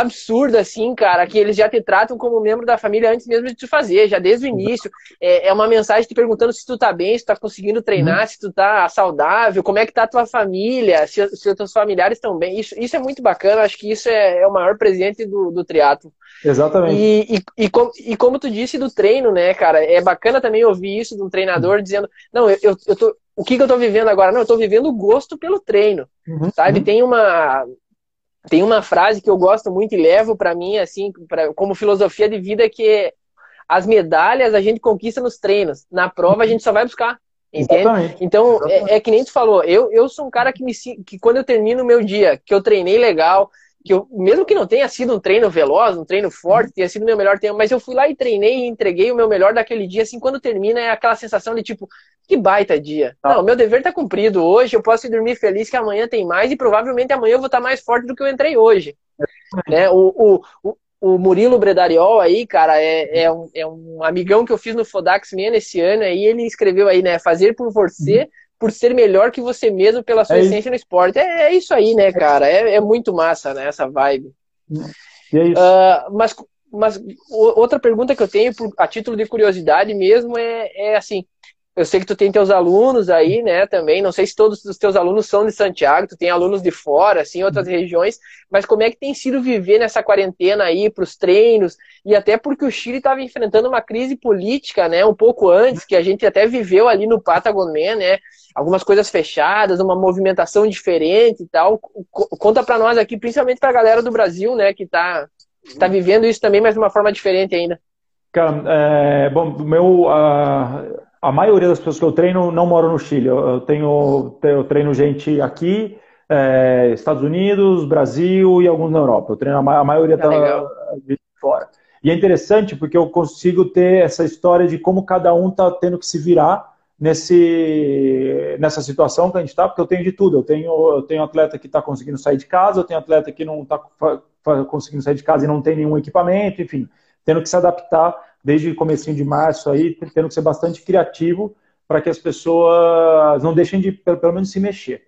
absurda, assim, cara, que eles já te tratam como membro da família antes mesmo de te fazer, já desde o início. É, é uma mensagem te perguntando se tu tá bem, se tu tá conseguindo treinar, uhum. se tu tá saudável, como é que tá a tua família, se, se os teus familiares estão bem. Isso, isso é muito bacana, acho que isso é, é o maior presente do, do triatlo. Exatamente. E, e, e, com, e, como tu disse do treino, né, cara, é bacana também ouvir isso de um treinador uhum. dizendo, não, eu, eu, eu tô, o que, que eu tô vivendo agora? Não, eu tô vivendo o gosto pelo treino, uhum. sabe? Uhum. Tem uma, tem uma frase que eu gosto muito e levo para mim, assim, pra, como filosofia de vida, que é, as medalhas a gente conquista nos treinos. Na prova a gente só vai buscar. Entende? Exatamente. Então, Exatamente. É, é, que nem tu falou, eu, eu sou um cara que me que quando eu termino o meu dia, que eu treinei legal, que eu, mesmo que não tenha sido um treino veloz, um treino forte, tenha sido o meu melhor tempo, mas eu fui lá e treinei e entreguei o meu melhor daquele dia, assim, quando termina é aquela sensação de tipo, que baita dia. Ah. Não, meu dever tá cumprido hoje, eu posso dormir feliz que amanhã tem mais e provavelmente amanhã eu vou estar tá mais forte do que eu entrei hoje. É. Né? O, o, o, Murilo Bredariol aí, cara, é, é, um, é um amigão que eu fiz no Fodax Man esse ano aí, ele escreveu aí, né, fazer por você... Uhum por ser melhor que você mesmo pela sua é essência isso. no esporte. É, é, isso aí, né, cara? É, é, muito massa, né, essa vibe. E é isso. Uh, mas, mas outra pergunta que eu tenho, a título de curiosidade mesmo, é, é assim: eu sei que tu tem teus alunos aí, né, também. Não sei se todos os teus alunos são de Santiago, tu tem alunos de fora, assim, outras regiões. Mas como é que tem sido viver nessa quarentena aí para os treinos? E até porque o Chile estava enfrentando uma crise política, né, um pouco antes, que a gente até viveu ali no Patagonia, né? Algumas coisas fechadas, uma movimentação diferente e tal. Conta para nós aqui, principalmente para a galera do Brasil, né, que está tá vivendo isso também, mas de uma forma diferente ainda. Cara, é, bom, meu, a, a maioria das pessoas que eu treino não moram no Chile. Eu, tenho, eu treino gente aqui, é, Estados Unidos, Brasil e alguns na Europa. Eu treino a, a maioria tá de fora. E é interessante porque eu consigo ter essa história de como cada um está tendo que se virar nesse, nessa situação que a gente está, porque eu tenho de tudo. Eu tenho, eu tenho atleta que está conseguindo sair de casa, eu tenho atleta que não está conseguindo sair de casa e não tem nenhum equipamento, enfim tendo que se adaptar desde comecinho de março aí, tendo que ser bastante criativo para que as pessoas não deixem de, pelo menos, se mexer.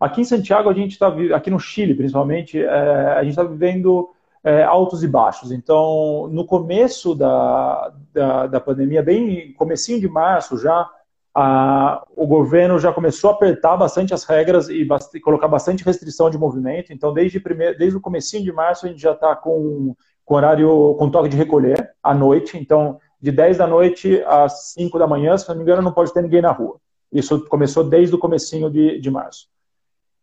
Aqui em Santiago, a gente está, aqui no Chile, principalmente, é, a gente está vivendo é, altos e baixos. Então, no começo da, da, da pandemia, bem comecinho de março já, a, o governo já começou a apertar bastante as regras e bast colocar bastante restrição de movimento. Então, desde, desde o comecinho de março, a gente já está com com horário com toque de recolher à noite. Então, de 10 da noite às 5 da manhã, se não me engano, não pode ter ninguém na rua. Isso começou desde o comecinho de, de março.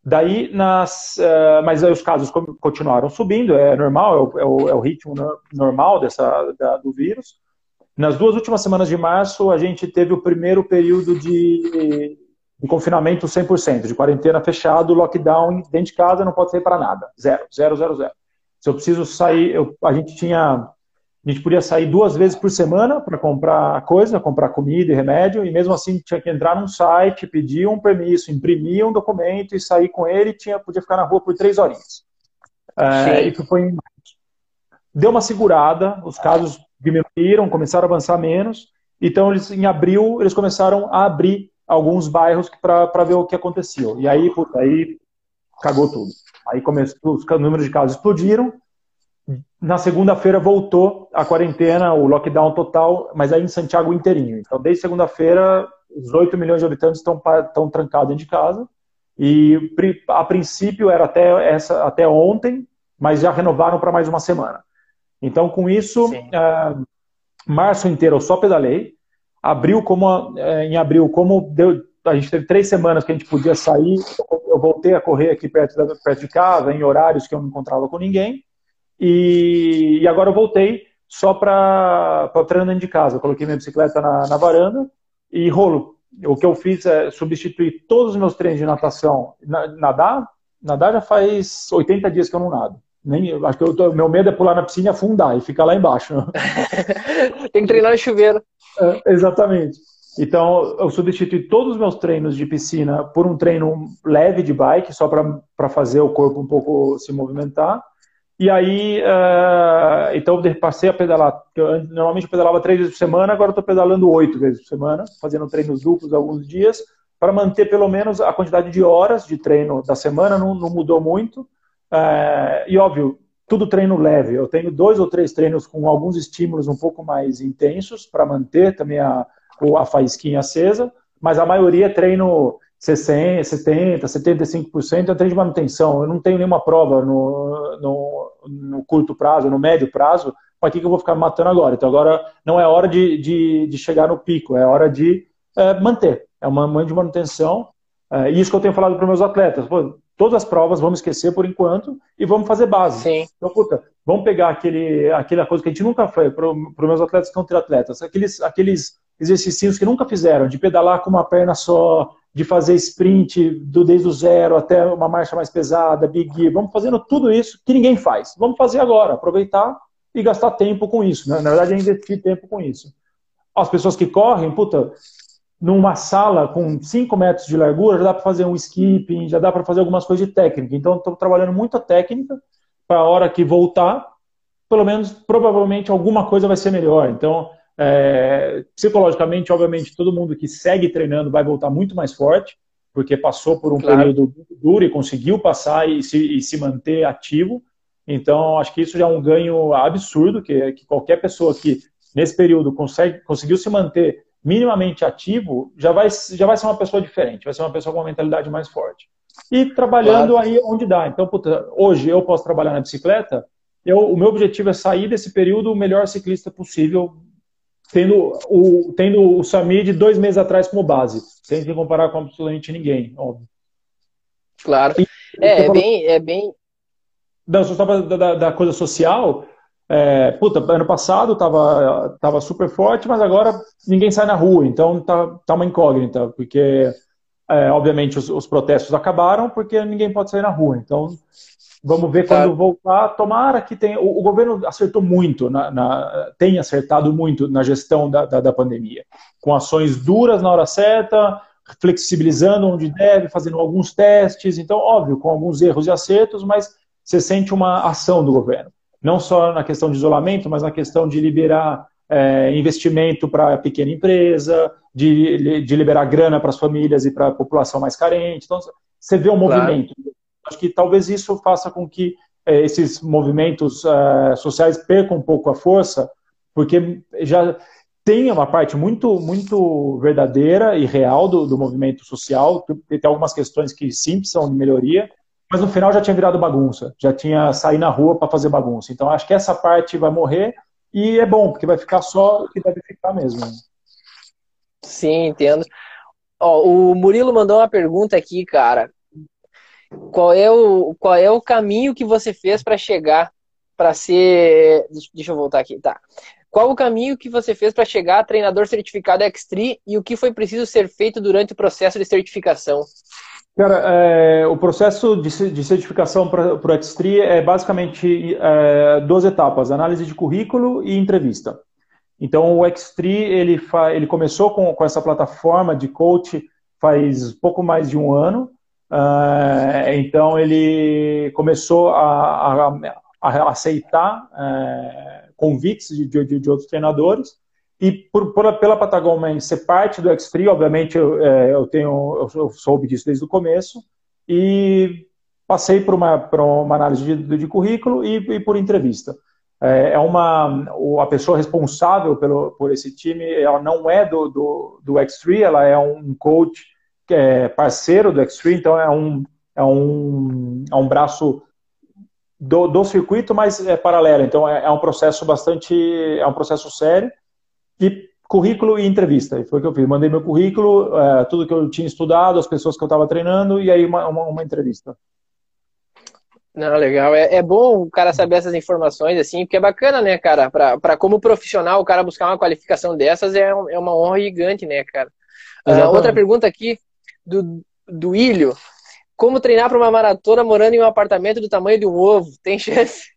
Daí, nas, uh, mas os casos continuaram subindo, é normal, é o, é o, é ritmo normal dessa, da, do vírus. Nas duas últimas semanas de março, a gente teve o primeiro período de, de confinamento 100%, de quarentena fechado, lockdown, dentro de casa não pode sair para nada. Zero, zero, zero, zero. Se eu preciso sair, eu, a gente tinha. A gente podia sair duas vezes por semana para comprar coisa, comprar comida e remédio, e mesmo assim tinha que entrar num site, pedir um permisso, imprimir um documento e sair com ele, tinha, podia ficar na rua por três horinhas. É, isso foi em Deu uma segurada, os casos diminuíram, começaram a avançar menos, então eles, em abril eles começaram a abrir alguns bairros para ver o que aconteceu. E aí, puta, aí cagou tudo. Aí começou, os números de casos explodiram. Na segunda-feira voltou a quarentena, o lockdown total, mas aí em Santiago inteirinho. Então, desde segunda-feira, os 8 milhões de habitantes estão, estão trancados dentro de casa. E a princípio era até, essa, até ontem, mas já renovaram para mais uma semana. Então, com isso, é, março inteiro eu só pedalei. Abril, como, é, em abril, como deu, a gente teve três semanas que a gente podia sair. Eu voltei a correr aqui perto, da, perto de casa, em horários que eu não encontrava com ninguém. E, e agora eu voltei só para treinar dentro de casa. Eu coloquei minha bicicleta na, na, varanda e rolo. O que eu fiz é substituir todos os meus treinos de natação. Nadar, nadar já faz 80 dias que eu não nado. Nem, acho que eu meu medo é pular na piscina e afundar e ficar lá embaixo. Tem que treinar no chuveiro. É, exatamente. Então, eu substituí todos os meus treinos de piscina por um treino leve de bike, só para fazer o corpo um pouco se movimentar. E aí, uh, então passei a pedalar. Eu, normalmente eu pedalava três vezes por semana, agora estou pedalando oito vezes por semana, fazendo treinos duplos alguns dias, para manter pelo menos a quantidade de horas de treino da semana, não, não mudou muito. Uh, e óbvio, tudo treino leve. Eu tenho dois ou três treinos com alguns estímulos um pouco mais intensos para manter também a, a faísquinha acesa, mas a maioria é treino 60, 70, 75% é treino de manutenção. Eu não tenho nenhuma prova no, no, no curto prazo, no médio prazo, para que, que eu vou ficar matando agora? Então agora não é hora de, de, de chegar no pico, é hora de é, manter. É uma mãe de manutenção. É, isso que eu tenho falado para meus atletas. Pô, todas as provas vamos esquecer por enquanto e vamos fazer base. Sim. Então, puta, vamos pegar aquele, aquela coisa que a gente nunca fez para os meus atletas que são triatletas, aqueles, aqueles exercícios que nunca fizeram, de pedalar com uma perna só, de fazer sprint do desde o zero até uma marcha mais pesada, big gear. Vamos fazendo tudo isso que ninguém faz. Vamos fazer agora, aproveitar e gastar tempo com isso. Né? Na verdade, é investir tempo com isso. As pessoas que correm, puta, numa sala com 5 metros de largura, já dá para fazer um skipping, já dá para fazer algumas coisas de técnica. Então, estou trabalhando muita técnica para a hora que voltar, pelo menos, provavelmente, alguma coisa vai ser melhor. Então, é, psicologicamente, obviamente, todo mundo que segue treinando vai voltar muito mais forte, porque passou por um claro. período duro e conseguiu passar e se, e se, manter ativo. Então, acho que isso já é um ganho absurdo, que, que qualquer pessoa que nesse período consegue, conseguiu se manter minimamente ativo, já vai, já vai ser uma pessoa diferente, vai ser uma pessoa com uma mentalidade mais forte. E trabalhando claro. aí onde dá. Então, puta, hoje eu posso trabalhar na bicicleta, eu, o meu objetivo é sair desse período o melhor ciclista possível, tendo o, tendo o Samir de dois meses atrás como base, sem se comparar com absolutamente ninguém, óbvio. Claro. E, é, é bem, é bem. Não, só estava da, da, coisa social. É, puta, ano passado tava, tava super forte, mas agora ninguém sai na rua, então tá, tá uma incógnita, porque é, obviamente os, os, protestos acabaram porque ninguém pode sair na rua. Então vamos ver quando voltar. Tomara que tenha. O, o governo acertou muito, na, na, tem acertado muito na gestão da, da, da pandemia, com ações duras na hora certa, flexibilizando onde deve, fazendo alguns testes. Então, óbvio, com alguns erros e acertos, mas você sente uma ação do governo. Não só na questão de isolamento, mas na questão de liberar é, investimento para a pequena empresa, de, de liberar grana para as famílias e para a população mais carente. Então, você vê um movimento. Acho que talvez isso faça com que é, esses movimentos é, sociais percam um pouco a força, porque já tem uma parte muito, muito verdadeira e real do, do movimento social, tem algumas questões que sim são de melhoria, mas no final já tinha virado bagunça, já tinha sair na rua para fazer bagunça. Então acho que essa parte vai morrer e é bom, porque vai ficar só o que deve ficar mesmo. Sim, entendo. Ó, o Murilo mandou uma pergunta aqui, cara. Qual é o, qual é o caminho que você fez para chegar para ser. Deixa eu voltar aqui, tá. Qual o caminho que você fez para chegar a treinador certificado X3 e o que foi preciso ser feito durante o processo de certificação? Cara, é, o processo de, de certificação para o X3 é basicamente é, duas etapas: análise de currículo e entrevista. Então, o X3 ele, fa, ele começou com, com essa plataforma de coach faz pouco mais de um ano. Uh, então, ele começou a, a, a aceitar uh, convites de, de, de outros treinadores e por, por, pela Patagon ser parte do X3, obviamente eu, é, eu tenho, eu, soube disso desde o começo e passei por uma, por uma análise de, de currículo e, e, por entrevista. É, é uma a pessoa responsável pelo, por esse time, ela não é do, do, do X3, ela é um coach é parceiro do X3, então é um, é um, é um braço do, do circuito, mas é paralelo. Então é, é um processo bastante, é um processo sério e currículo e entrevista. Foi o que eu fiz. Mandei meu currículo, é, tudo que eu tinha estudado, as pessoas que eu estava treinando, e aí uma, uma, uma, entrevista. Não, legal. É, é bom o cara saber essas informações, assim, porque é bacana, né, cara? Para como profissional, o cara buscar uma qualificação dessas é, é uma honra gigante, né, cara? Uh, outra pergunta aqui do, do Ilho. Como treinar para uma maratona morando em um apartamento do tamanho de um ovo? Tem chance?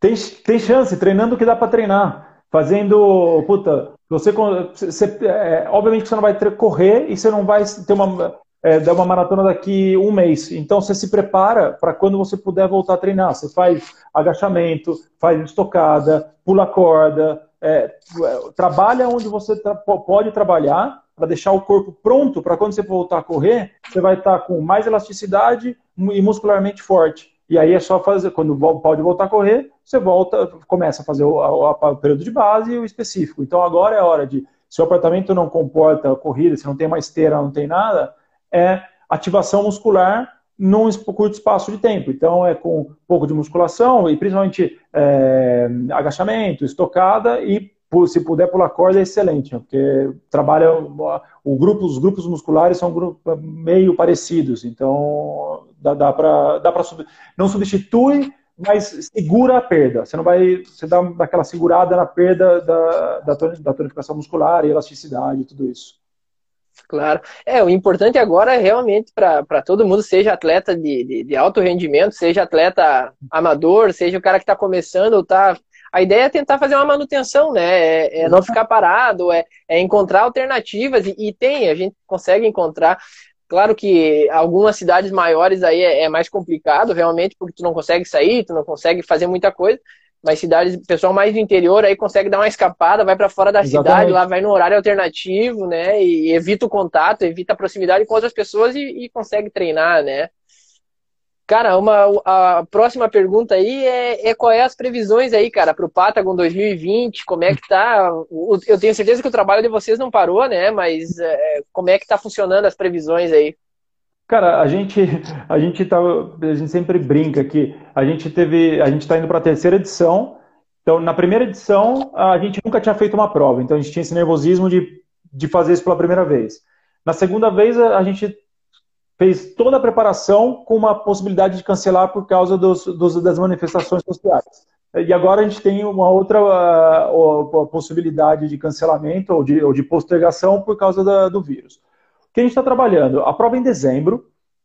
Tem, tem chance, treinando o que dá para treinar fazendo. Puta, você, você é, obviamente você não vai correr e você não vai ter uma, é, dar uma maratona daqui um mês. Então você se prepara para quando você puder voltar a treinar. Você faz agachamento, faz estocada, pula corda, é, trabalha onde você tra pode trabalhar para deixar o corpo pronto para quando você voltar a correr, você vai estar com mais elasticidade e muscularmente forte. E aí é só fazer, quando pode voltar a correr, você volta, começa a fazer o, o, o período de base e o específico. Então agora é hora de, se o apartamento não comporta corrida, se não tem mais esteira, não tem nada, é ativação muscular num curto espaço de tempo. Então é com um pouco de musculação e principalmente é, agachamento, estocada e se puder pular corda é excelente, porque trabalha o grupo, os grupos musculares são meio parecidos, então dá, dá para dá para não substitui, mas segura a perda. Você não vai, você dá aquela segurada na perda da, da, da tonificação muscular e elasticidade e tudo isso. Claro. É, o importante agora é realmente para todo mundo, seja atleta de, de, de, alto rendimento, seja atleta amador, seja o cara que está começando ou está a ideia é tentar fazer uma manutenção, né? É, é não ficar parado, é, é encontrar alternativas, e, e, tem, a gente consegue encontrar. Claro que algumas cidades maiores aí é, é, mais complicado, realmente, porque tu não consegue sair, tu não consegue fazer muita coisa, mas cidades, pessoal mais do interior aí consegue dar uma escapada, vai para fora da Exatamente. cidade, lá vai no horário alternativo, né? E evita o contato, evita a proximidade com outras pessoas e, e consegue treinar, né? Cara, uma, a próxima pergunta aí é, é qual é as previsões aí, cara, para o Patagon 2020, como é que tá? Eu tenho certeza que o trabalho de vocês não parou, né? Mas é, como é que tá funcionando as previsões aí? Cara, a gente, a gente tá, a gente sempre brinca que a gente teve, a gente está indo para a terceira edição. Então, na primeira edição, a gente nunca tinha feito uma prova, então a gente tinha esse nervosismo de, de fazer isso pela primeira vez. Na segunda vez, a gente fez toda a preparação com uma possibilidade de cancelar por causa dos, dos, das manifestações sociais. E agora a gente tem uma outra uh, possibilidade de cancelamento ou de, ou de postergação por causa da, do vírus. O que a gente está trabalhando? A prova é em dezembro.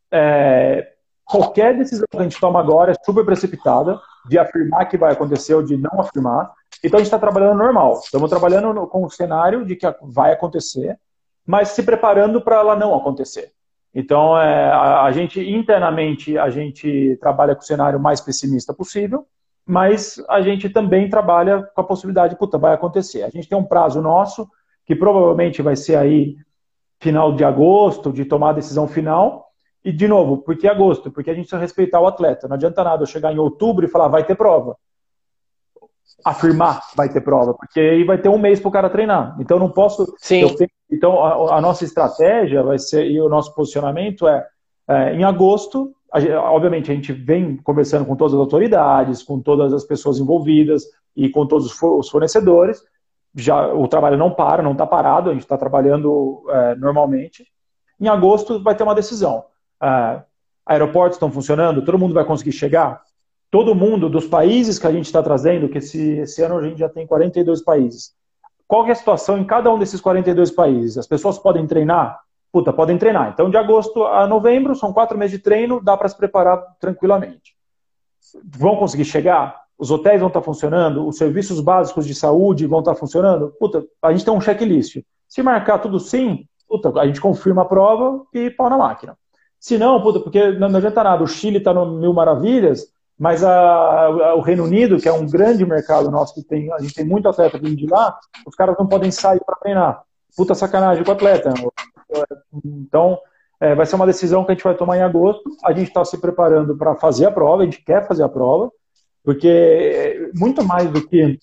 É, qualquer decisão que a gente toma agora é super precipitada, de afirmar que vai acontecer ou de não afirmar. Então a gente está trabalhando normal. Estamos trabalhando com o cenário de que vai acontecer, mas se preparando para ela não acontecer. Então, é, a, a, gente internamente a gente trabalha com o cenário mais pessimista possível, mas a gente também trabalha com a possibilidade, puta, vai acontecer. A gente tem um prazo nosso que provavelmente vai ser aí final de agosto, de tomar a decisão final. E de novo, por que agosto? Porque a gente precisa respeitar o atleta. Não adianta nada eu chegar em outubro e falar vai ter prova. Afirmar vai ter prova, porque aí vai ter um mês para o cara treinar. Então não posso. Sim. Tenho, então, a, a, nossa estratégia vai ser, e o nosso posicionamento é, é em agosto, a, obviamente, a gente vem conversando com todas as autoridades, com todas as pessoas envolvidas e com todos os fornecedores. Já o trabalho não para, não está parado, a gente está trabalhando é, normalmente. Em agosto vai ter uma decisão. É, aeroportos estão funcionando, todo mundo vai conseguir chegar. Todo mundo dos países que a gente está trazendo, que esse, esse ano a gente já tem 42 países qual é a situação em cada um desses 42 países? As pessoas podem treinar? Puta, podem treinar. Então, de agosto a novembro, são quatro meses de treino, dá para se preparar tranquilamente. Vão conseguir chegar? Os hotéis vão estar funcionando? Os serviços básicos de saúde vão estar funcionando? Puta, a gente tem um checklist. Se marcar tudo sim, puta, a gente confirma a prova e pau na máquina. Se não, puta, porque não adianta nada, o Chile está no Mil Maravilhas, mas a, a, o Reino Unido, que é um grande mercado nosso, que tem, a gente tem muito atleta vindo de lá, os caras não podem sair para treinar. Puta sacanagem com o atleta. Então, é, vai ser uma decisão que a gente vai tomar em agosto. A gente está se preparando para fazer a prova, a gente quer fazer a prova, porque muito mais do que.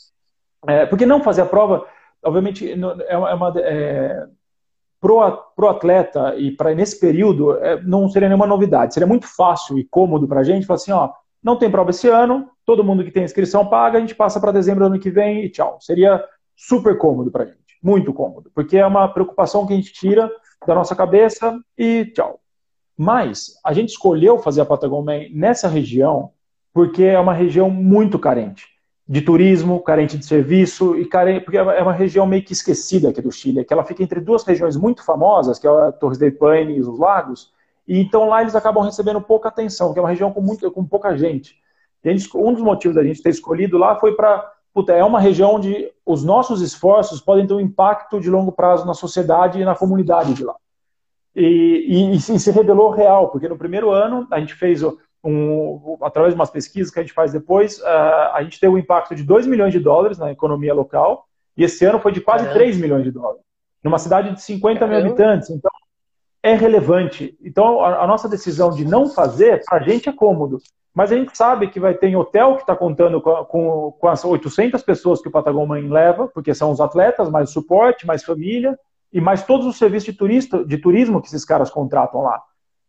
É, porque não fazer a prova, obviamente, é uma. É, pro atleta e para nesse período é, não seria nenhuma novidade. Seria muito fácil e cômodo para a gente falar assim, ó, não tem prova esse ano, todo mundo que tem inscrição paga, a gente passa para dezembro do ano que vem e tchau. Seria super cômodo para a gente, muito cômodo, porque é uma preocupação que a gente tira da nossa cabeça e tchau. Mas a gente escolheu fazer a Patagon Man nessa região porque é uma região muito carente de turismo, carente de serviço e carente, porque é uma região meio que esquecida aqui do Chile, que ela fica entre duas regiões muito famosas, que é a Torres del Paine e os Lagos, e então lá eles acabam recebendo pouca atenção, que é uma região com, muito, com pouca gente. gente um dos motivos da gente ter escolhido lá foi para. É uma região onde os nossos esforços podem ter um impacto de longo prazo na sociedade e na comunidade de lá. E, e, e se revelou real, porque no primeiro ano a gente fez, um, através de umas pesquisas que a gente faz depois, uh, a gente teve um impacto de 2 milhões de dólares na economia local, e esse ano foi de quase é. 3 milhões de dólares. Numa cidade de 50 mil habitantes. Então, é relevante. Então, a, a nossa decisão de não fazer, para a gente é cômodo. Mas a gente sabe que vai ter hotel que está contando com, com, com, as 800 pessoas que o Patagon Mãe leva, porque são os atletas, mais suporte, mais família, e mais todos os serviços de, turista, de turismo que esses caras contratam lá.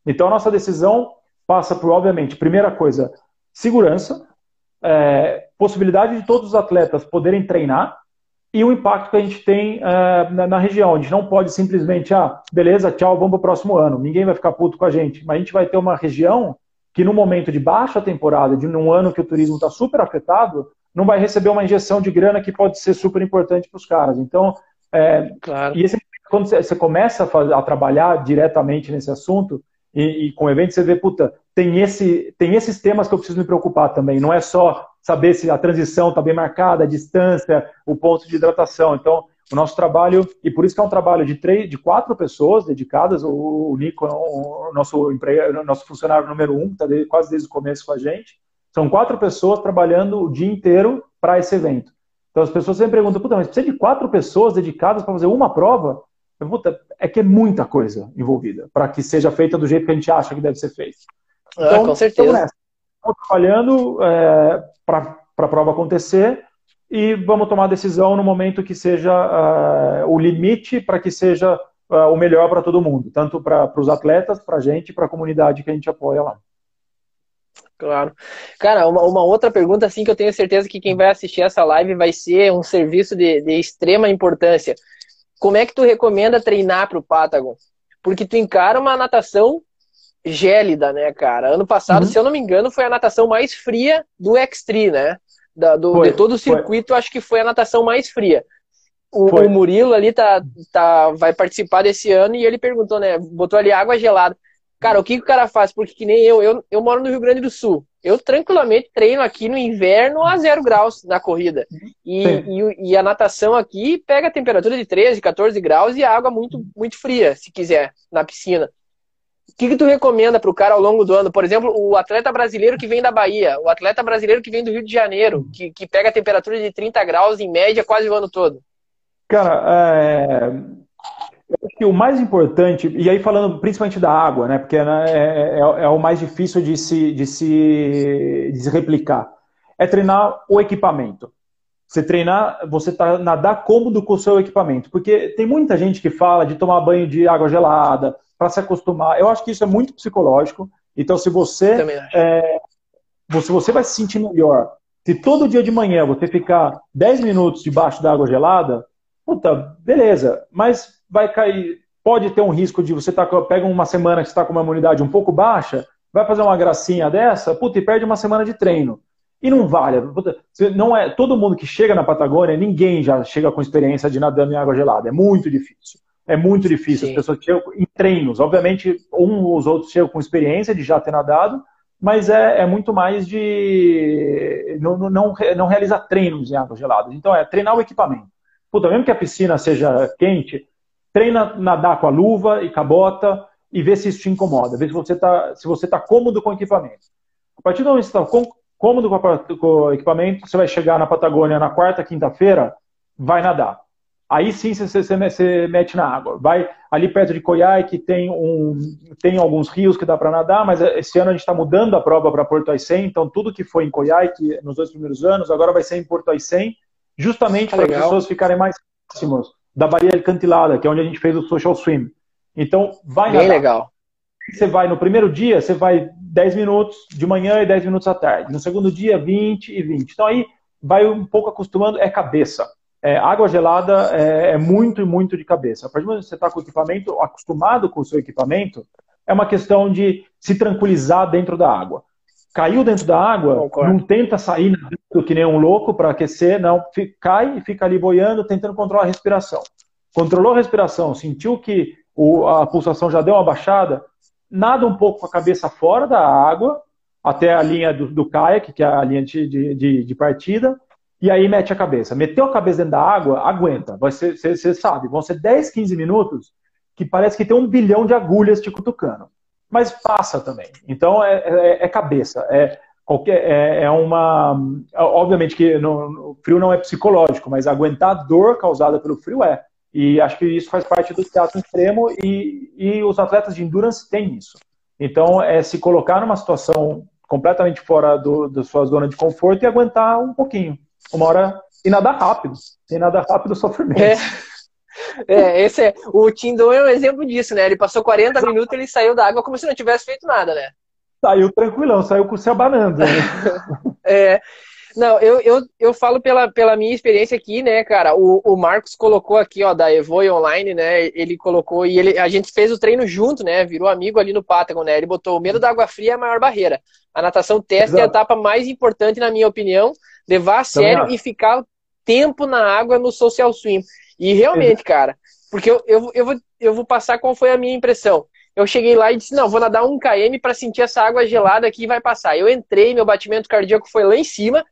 Então, a nossa decisão passa por, obviamente, primeira coisa, segurança, é, possibilidade de todos os atletas poderem treinar, e o impacto que a gente tem uh, na, na, região. A gente não pode simplesmente, ah, beleza, tchau, vamos para o próximo ano. Ninguém vai ficar puto com a gente. Mas a gente vai ter uma região que, no momento de baixa temporada, de um ano que o turismo está super afetado, não vai receber uma injeção de grana que pode ser super importante para os caras. Então, é, claro. e esse, quando você começa a, fazer, a, trabalhar diretamente nesse assunto, e, e com o evento, você vê, puta, tem, esse, tem esses temas que eu preciso me preocupar também. Não é só saber se a transição está bem marcada, a distância, o ponto de hidratação. Então, o nosso trabalho, e por isso que é um trabalho de três, de quatro pessoas dedicadas, o, Nico, o nosso, o nosso funcionário número um, está quase desde o começo com a gente. São quatro pessoas trabalhando o dia inteiro para esse evento. Então as pessoas sempre perguntam, puta, mas precisa de quatro pessoas dedicadas para fazer uma prova? Puta, é que é muita coisa envolvida para que seja feita do jeito que a gente acha que deve ser feita. Ah, então, com certeza. Trabalhando é, para a prova acontecer e vamos tomar decisão no momento que seja uh, o limite para que seja uh, o melhor para todo mundo, tanto para os atletas, para a gente para a comunidade que a gente apoia lá. Claro. Cara, uma, uma, outra pergunta assim que eu tenho certeza que quem vai assistir essa live vai ser um serviço de, de extrema importância. Como é que tu recomenda treinar para o Patagon? Porque tu encara uma natação gélida, né, cara? Ano passado, uhum. se eu não me engano, foi a natação mais fria do X3, né? Da, do, foi, de todo o circuito, foi. acho que foi a natação mais fria. O, o, Murilo ali tá, tá, vai participar desse ano e ele perguntou, né? Botou ali água gelada. Cara, o que, que o cara faz? Porque que nem eu, eu, eu moro no Rio Grande do Sul. Eu tranquilamente treino aqui no inverno a zero graus na corrida. E, e, e, a natação aqui pega a temperatura de 13, 14 graus e a água muito, muito fria, se quiser, na piscina. O que, que tu recomenda para o cara ao longo do ano? Por exemplo, o atleta brasileiro que vem da Bahia, o atleta brasileiro que vem do Rio de Janeiro, que, que pega a temperatura de 30 graus em média quase o ano todo. Cara, é... eu acho que o mais importante, e aí falando principalmente da água, né, porque né, é, é, é o mais difícil de se, de, se, de se replicar, é treinar o equipamento. Você treinar, você tá nadar cômodo com o seu equipamento. Porque tem muita gente que fala de tomar banho de água gelada, para se acostumar. Eu acho que isso é muito psicológico. Então, se você, é, se você vai se sentir melhor, se todo dia de manhã você ficar 10 minutos debaixo da água gelada, puta, beleza. Mas vai cair, pode ter um risco de você tá, pega uma semana que está com uma imunidade um pouco baixa, vai fazer uma gracinha dessa, puta, e perde uma semana de treino. E não vale. Puta, não é todo mundo que chega na Patagônia, ninguém já chega com experiência de nadando em água gelada. É muito difícil. É muito difícil. Sim. As pessoas chegam em treinos. Obviamente, um ou os outros chegam com experiência de já ter nadado, mas é, é muito mais de. Não, não, não realiza treinos em água gelada. Então, é treinar o equipamento. Puta, mesmo que a piscina seja quente, treina nadar com a luva e cabota e vê se isso te incomoda. Vê se você está se você tá cômodo com o equipamento. A partir do momento que você está cômodo com o equipamento, você vai chegar na Patagônia na quarta, quinta-feira, vai nadar aí sim você, você, você, mete na água. Vai ali perto de Coiai, que tem, um, tem alguns rios que dá para nadar, mas esse ano a gente está mudando a prova para Porto Aicém, então tudo que foi em Coiai, que nos dois primeiros anos, agora vai ser em Porto Aicém, justamente ah, para as pessoas ficarem mais próximas da Baía Alcantilada, que é onde a gente fez o Social Swim. Então, vai Bem nadar. legal. Você vai no primeiro dia, você vai 10 minutos de manhã e 10 minutos à tarde. No segundo dia, 20 e 20. Então aí vai um pouco acostumando, é cabeça é, água gelada é, é, muito e muito de cabeça. A partir do momento que você está com o equipamento, acostumado com o seu equipamento, é uma questão de se tranquilizar dentro da água. Caiu dentro da água, Concordo. não tenta sair que nem um louco para aquecer, não. Cai e fica ali boiando, tentando controlar a respiração. Controlou a respiração, sentiu que o, a pulsação já deu uma baixada, nada um pouco com a cabeça fora da água, até a linha do, do kayak, que é a linha de, de, de partida, e aí mete a cabeça. Meteu a cabeça dentro da água, aguenta. Você, você sabe, vão ser 10, 15 minutos que parece que tem um bilhão de agulhas te cutucando. Mas passa também. Então é, é, é cabeça. É, qualquer, é, é uma. Obviamente que no, o frio não é psicológico, mas aguentar a dor causada pelo frio é. E acho que isso faz parte do teatro extremo e, e os atletas de endurance têm isso. Então é se colocar numa situação completamente fora do, da sua zona de conforto e aguentar um pouquinho uma hora e nadar rápido. Sem nadar rápido, sofrimento. É. É, esse é, o Tindon é um exemplo disso, né? Ele passou 40 minutos e ele saiu da água como se não tivesse feito nada, né? Saiu tranquilão, saiu com o céu abanando. Né? é, não, eu, eu, eu falo pela, pela minha experiência aqui, né, cara? O, o Marcos colocou aqui, ó, da Evoy Online, né? Ele colocou e ele, a gente fez o treino junto, né? Virou amigo ali no Patagon, né? Ele botou o medo da água fria é a maior barreira. A natação testa é a etapa mais importante, na minha opinião, levar a sério e ficar tempo na água no social swim. E realmente, cara, porque eu, eu, eu, vou, eu vou passar qual foi a minha impressão. Eu cheguei lá e disse, não, vou nadar um km para sentir essa água gelada aqui e vai passar. Eu entrei, meu batimento cardíaco foi lá em cima,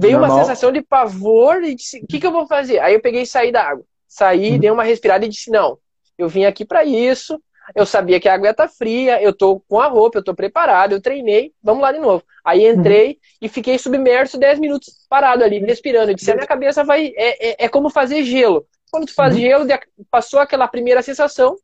Veio Normal. uma sensação de pavor e disse: o que, que eu vou fazer? Aí eu peguei e saí da água. Saí, uhum. dei uma respirada e disse: não, eu vim aqui para isso. Eu sabia que a água ia estar tá fria, eu tô com a roupa, eu tô preparado, eu treinei, vamos lá de novo. Aí entrei uhum. e fiquei submerso 10 minutos parado ali, respirando. Eu disse: a minha cabeça vai. É, é, é como fazer gelo. Quando tu faz uhum. gelo, passou aquela primeira sensação,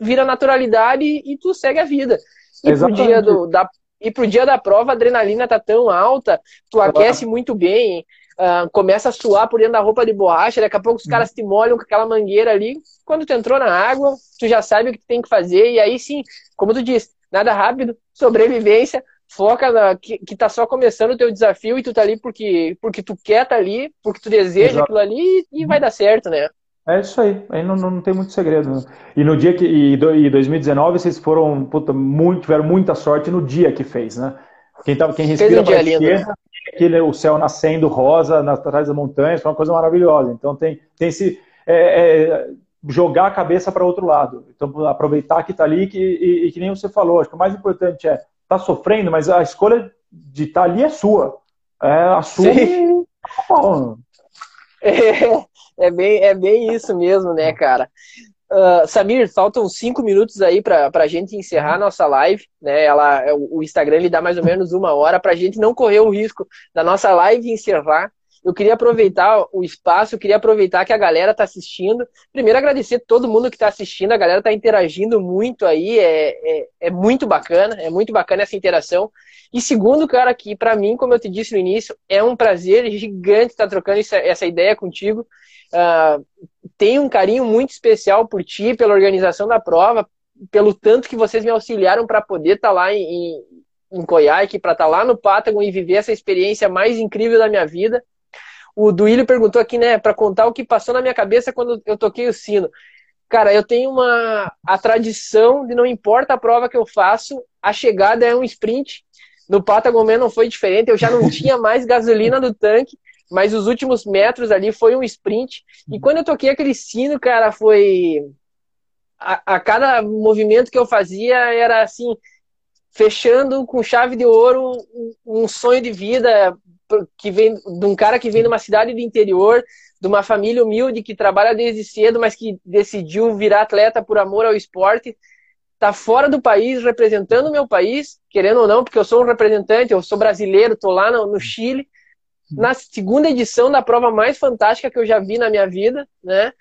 vira naturalidade e, e tu segue a vida. E Exatamente. pro dia do, da, e pro dia da prova a adrenalina tá tão alta, tu aquece muito bem, uh, começa a suar por dentro da roupa de borracha, daqui a pouco os caras te molham com aquela mangueira ali. Quando tu entrou na água, tu já sabe o que tu tem que fazer, e aí sim, como tu disse, nada rápido, sobrevivência, foca na, que, que tá só começando o teu desafio e tu tá ali porque, porque tu quer tá ali, porque tu deseja Exato. aquilo ali e vai dar certo, né? É isso aí, aí não, não tem muito segredo. Né? E no dia que. E, e 2019 vocês foram, puta, muito, tiveram muita sorte no dia que fez, né? Quem, tava, quem respira um para a esquerda, aquele, o céu nascendo rosa atrás das montanhas, foi uma coisa maravilhosa. Então tem, tem esse. É, é, jogar a cabeça para outro lado. Então, aproveitar que está ali que, e, e, que nem você falou, acho que o mais importante é tá sofrendo, mas a escolha de estar tá ali é sua. É a sua. É, é, bem, é bem isso mesmo, né, cara? Uh, Samir, faltam cinco minutos aí para a gente encerrar nossa live, né? Ela, o Instagram lhe dá mais ou menos uma hora para a gente não correr o risco da nossa live encerrar eu queria aproveitar o espaço, eu queria aproveitar que a galera está assistindo. Primeiro, agradecer todo mundo que está assistindo, a galera está interagindo muito aí, é, é, é, muito bacana, é muito bacana essa interação. E segundo, cara, que para mim, como eu te disse no início, é um prazer gigante estar trocando essa, essa ideia contigo. Uh, tenho um carinho muito especial por ti, pela organização da prova, pelo tanto que vocês me auxiliaram para poder estar tá lá em, em Coiaque, para estar tá lá no Patagon e viver essa experiência mais incrível da minha vida. O Duílio perguntou aqui, né, para contar o que passou na minha cabeça quando eu toquei o sino. Cara, eu tenho uma a tradição de não importa a prova que eu faço, a chegada é um sprint. No Patagonia não foi diferente, eu já não tinha mais gasolina no tanque, mas os últimos metros ali foi um sprint. E quando eu toquei aquele sino, cara, foi a, a cada movimento que eu fazia era assim, fechando com chave de ouro um sonho de vida, que vem de um cara que vem de uma cidade do interior, de uma família humilde que trabalha desde cedo, mas que decidiu virar atleta por amor ao esporte, tá fora do país representando o meu país, querendo ou não, porque eu sou um representante, eu sou brasileiro, tô lá no, no Chile, na segunda edição da prova mais fantástica que eu já vi na minha vida, né?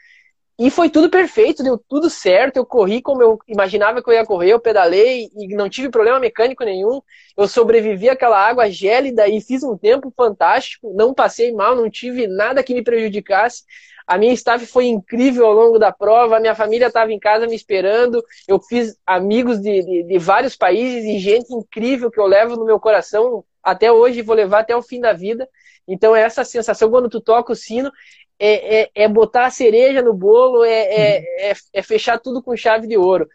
E foi tudo perfeito, deu tudo certo. Eu corri como eu imaginava que eu ia correr, eu pedalei e não tive problema mecânico nenhum. Eu sobrevivi àquela água gélida e fiz um tempo fantástico. Não passei mal, não tive nada que me prejudicasse. A minha staff foi incrível ao longo da prova, a minha família estava em casa me esperando. Eu fiz amigos de, de, de vários países e gente incrível que eu levo no meu coração até hoje vou levar até o fim da vida. Então, essa sensação, quando tu toca o sino, é, é, é botar a cereja no bolo, é, é, é, é, fechar tudo com chave de ouro.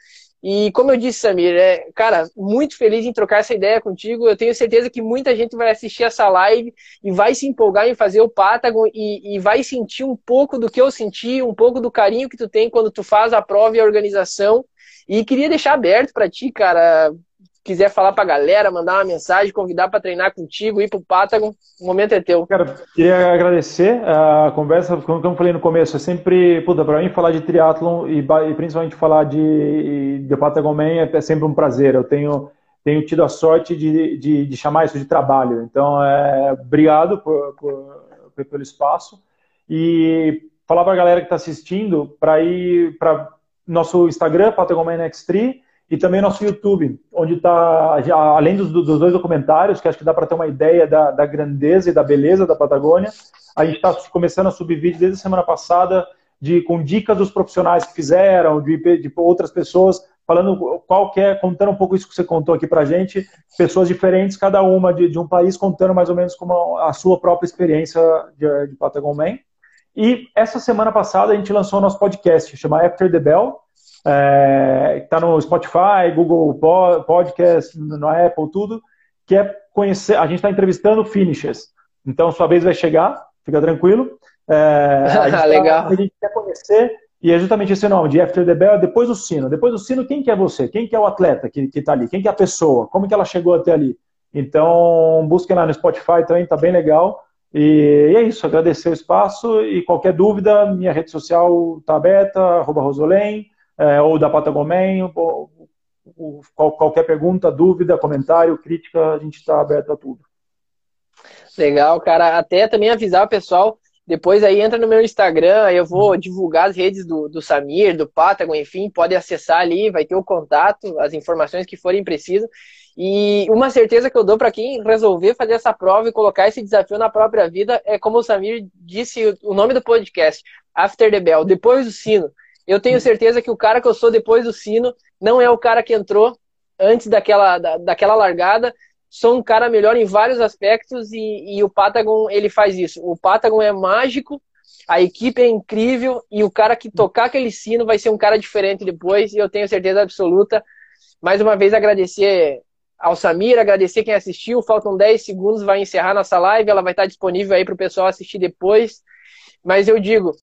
E como eu disse, Samir, é, cara, muito feliz em trocar essa ideia contigo. Eu tenho certeza que muita gente vai assistir essa live e vai se empolgar em fazer o Patagon e, e vai sentir um pouco do que eu senti, um pouco do carinho que tu tem quando tu faz a prova e a organização. E queria deixar aberto para ti, cara, quiser falar pra galera, mandar uma mensagem, convidar para treinar contigo, ir pro Patagon, o momento é teu. Cara, queria agradecer a conversa, como eu falei no começo, é sempre, puta, pra mim falar de triatlon e, e principalmente falar de, de Patagon Man é, é sempre um prazer. Eu tenho, tenho tido a sorte de, de, de chamar isso de trabalho. Então, é, obrigado por, por, pelo espaço e falar para a galera que está assistindo para ir para nosso Instagram, Patagon Man X3, e também nosso YouTube, onde está, além dos, dos, dois documentários, que acho que dá para ter uma ideia da, da, grandeza e da beleza da Patagônia, a gente está começando a subir vídeos desde a semana passada, de, com dicas dos profissionais que fizeram, de, de outras pessoas, falando qual é, contando um pouco isso que você contou aqui para gente, pessoas diferentes, cada uma de, de, um país, contando mais ou menos como a sua própria experiência de, de Patagon Man. E essa semana passada a gente lançou o nosso podcast, chama After the Bell, é, está no Spotify, Google Podcast, no Apple, tudo, que é conhecer. A gente está entrevistando finishers. Então, sua vez vai chegar, fica tranquilo. É, a, gente Legal. Tá, a gente quer conhecer, e é justamente esse nome, de After the Bell, é depois do sino. Depois do sino, quem que é você? Quem que é o atleta que está ali? Quem que é a pessoa? Como que ela chegou até ali? Então, busquem lá no Spotify também, está bem legal. E, é isso, agradecer o espaço e qualquer dúvida, minha rede social está aberta, arroba Rosolém é, ou da Patagomen, ou, ou, qualquer pergunta, dúvida, comentário, crítica, a gente está aberto a tudo. Legal, cara. Até também avisar o pessoal, depois aí entra no meu Instagram, eu vou uhum. divulgar as redes do, do Samir, do Patagon, enfim, pode acessar ali, vai ter o contato, as informações que forem precisas. E uma certeza que eu dou para quem resolver fazer essa prova e colocar esse desafio na própria vida é como o Samir disse o nome do podcast, After the Bell, depois do sino. Eu tenho certeza que o cara que eu sou depois do sino não é o cara que entrou antes daquela, da, daquela largada. Sou um cara melhor em vários aspectos e, e o Patagon ele faz isso. O Patagon é mágico, a equipe é incrível e o cara que tocar aquele sino vai ser um cara diferente depois e eu tenho certeza absoluta. Mais uma vez agradecer ao Samir, agradecer quem assistiu. Faltam 10 segundos, vai encerrar nossa live. Ela vai estar disponível aí para o pessoal assistir depois. Mas eu digo,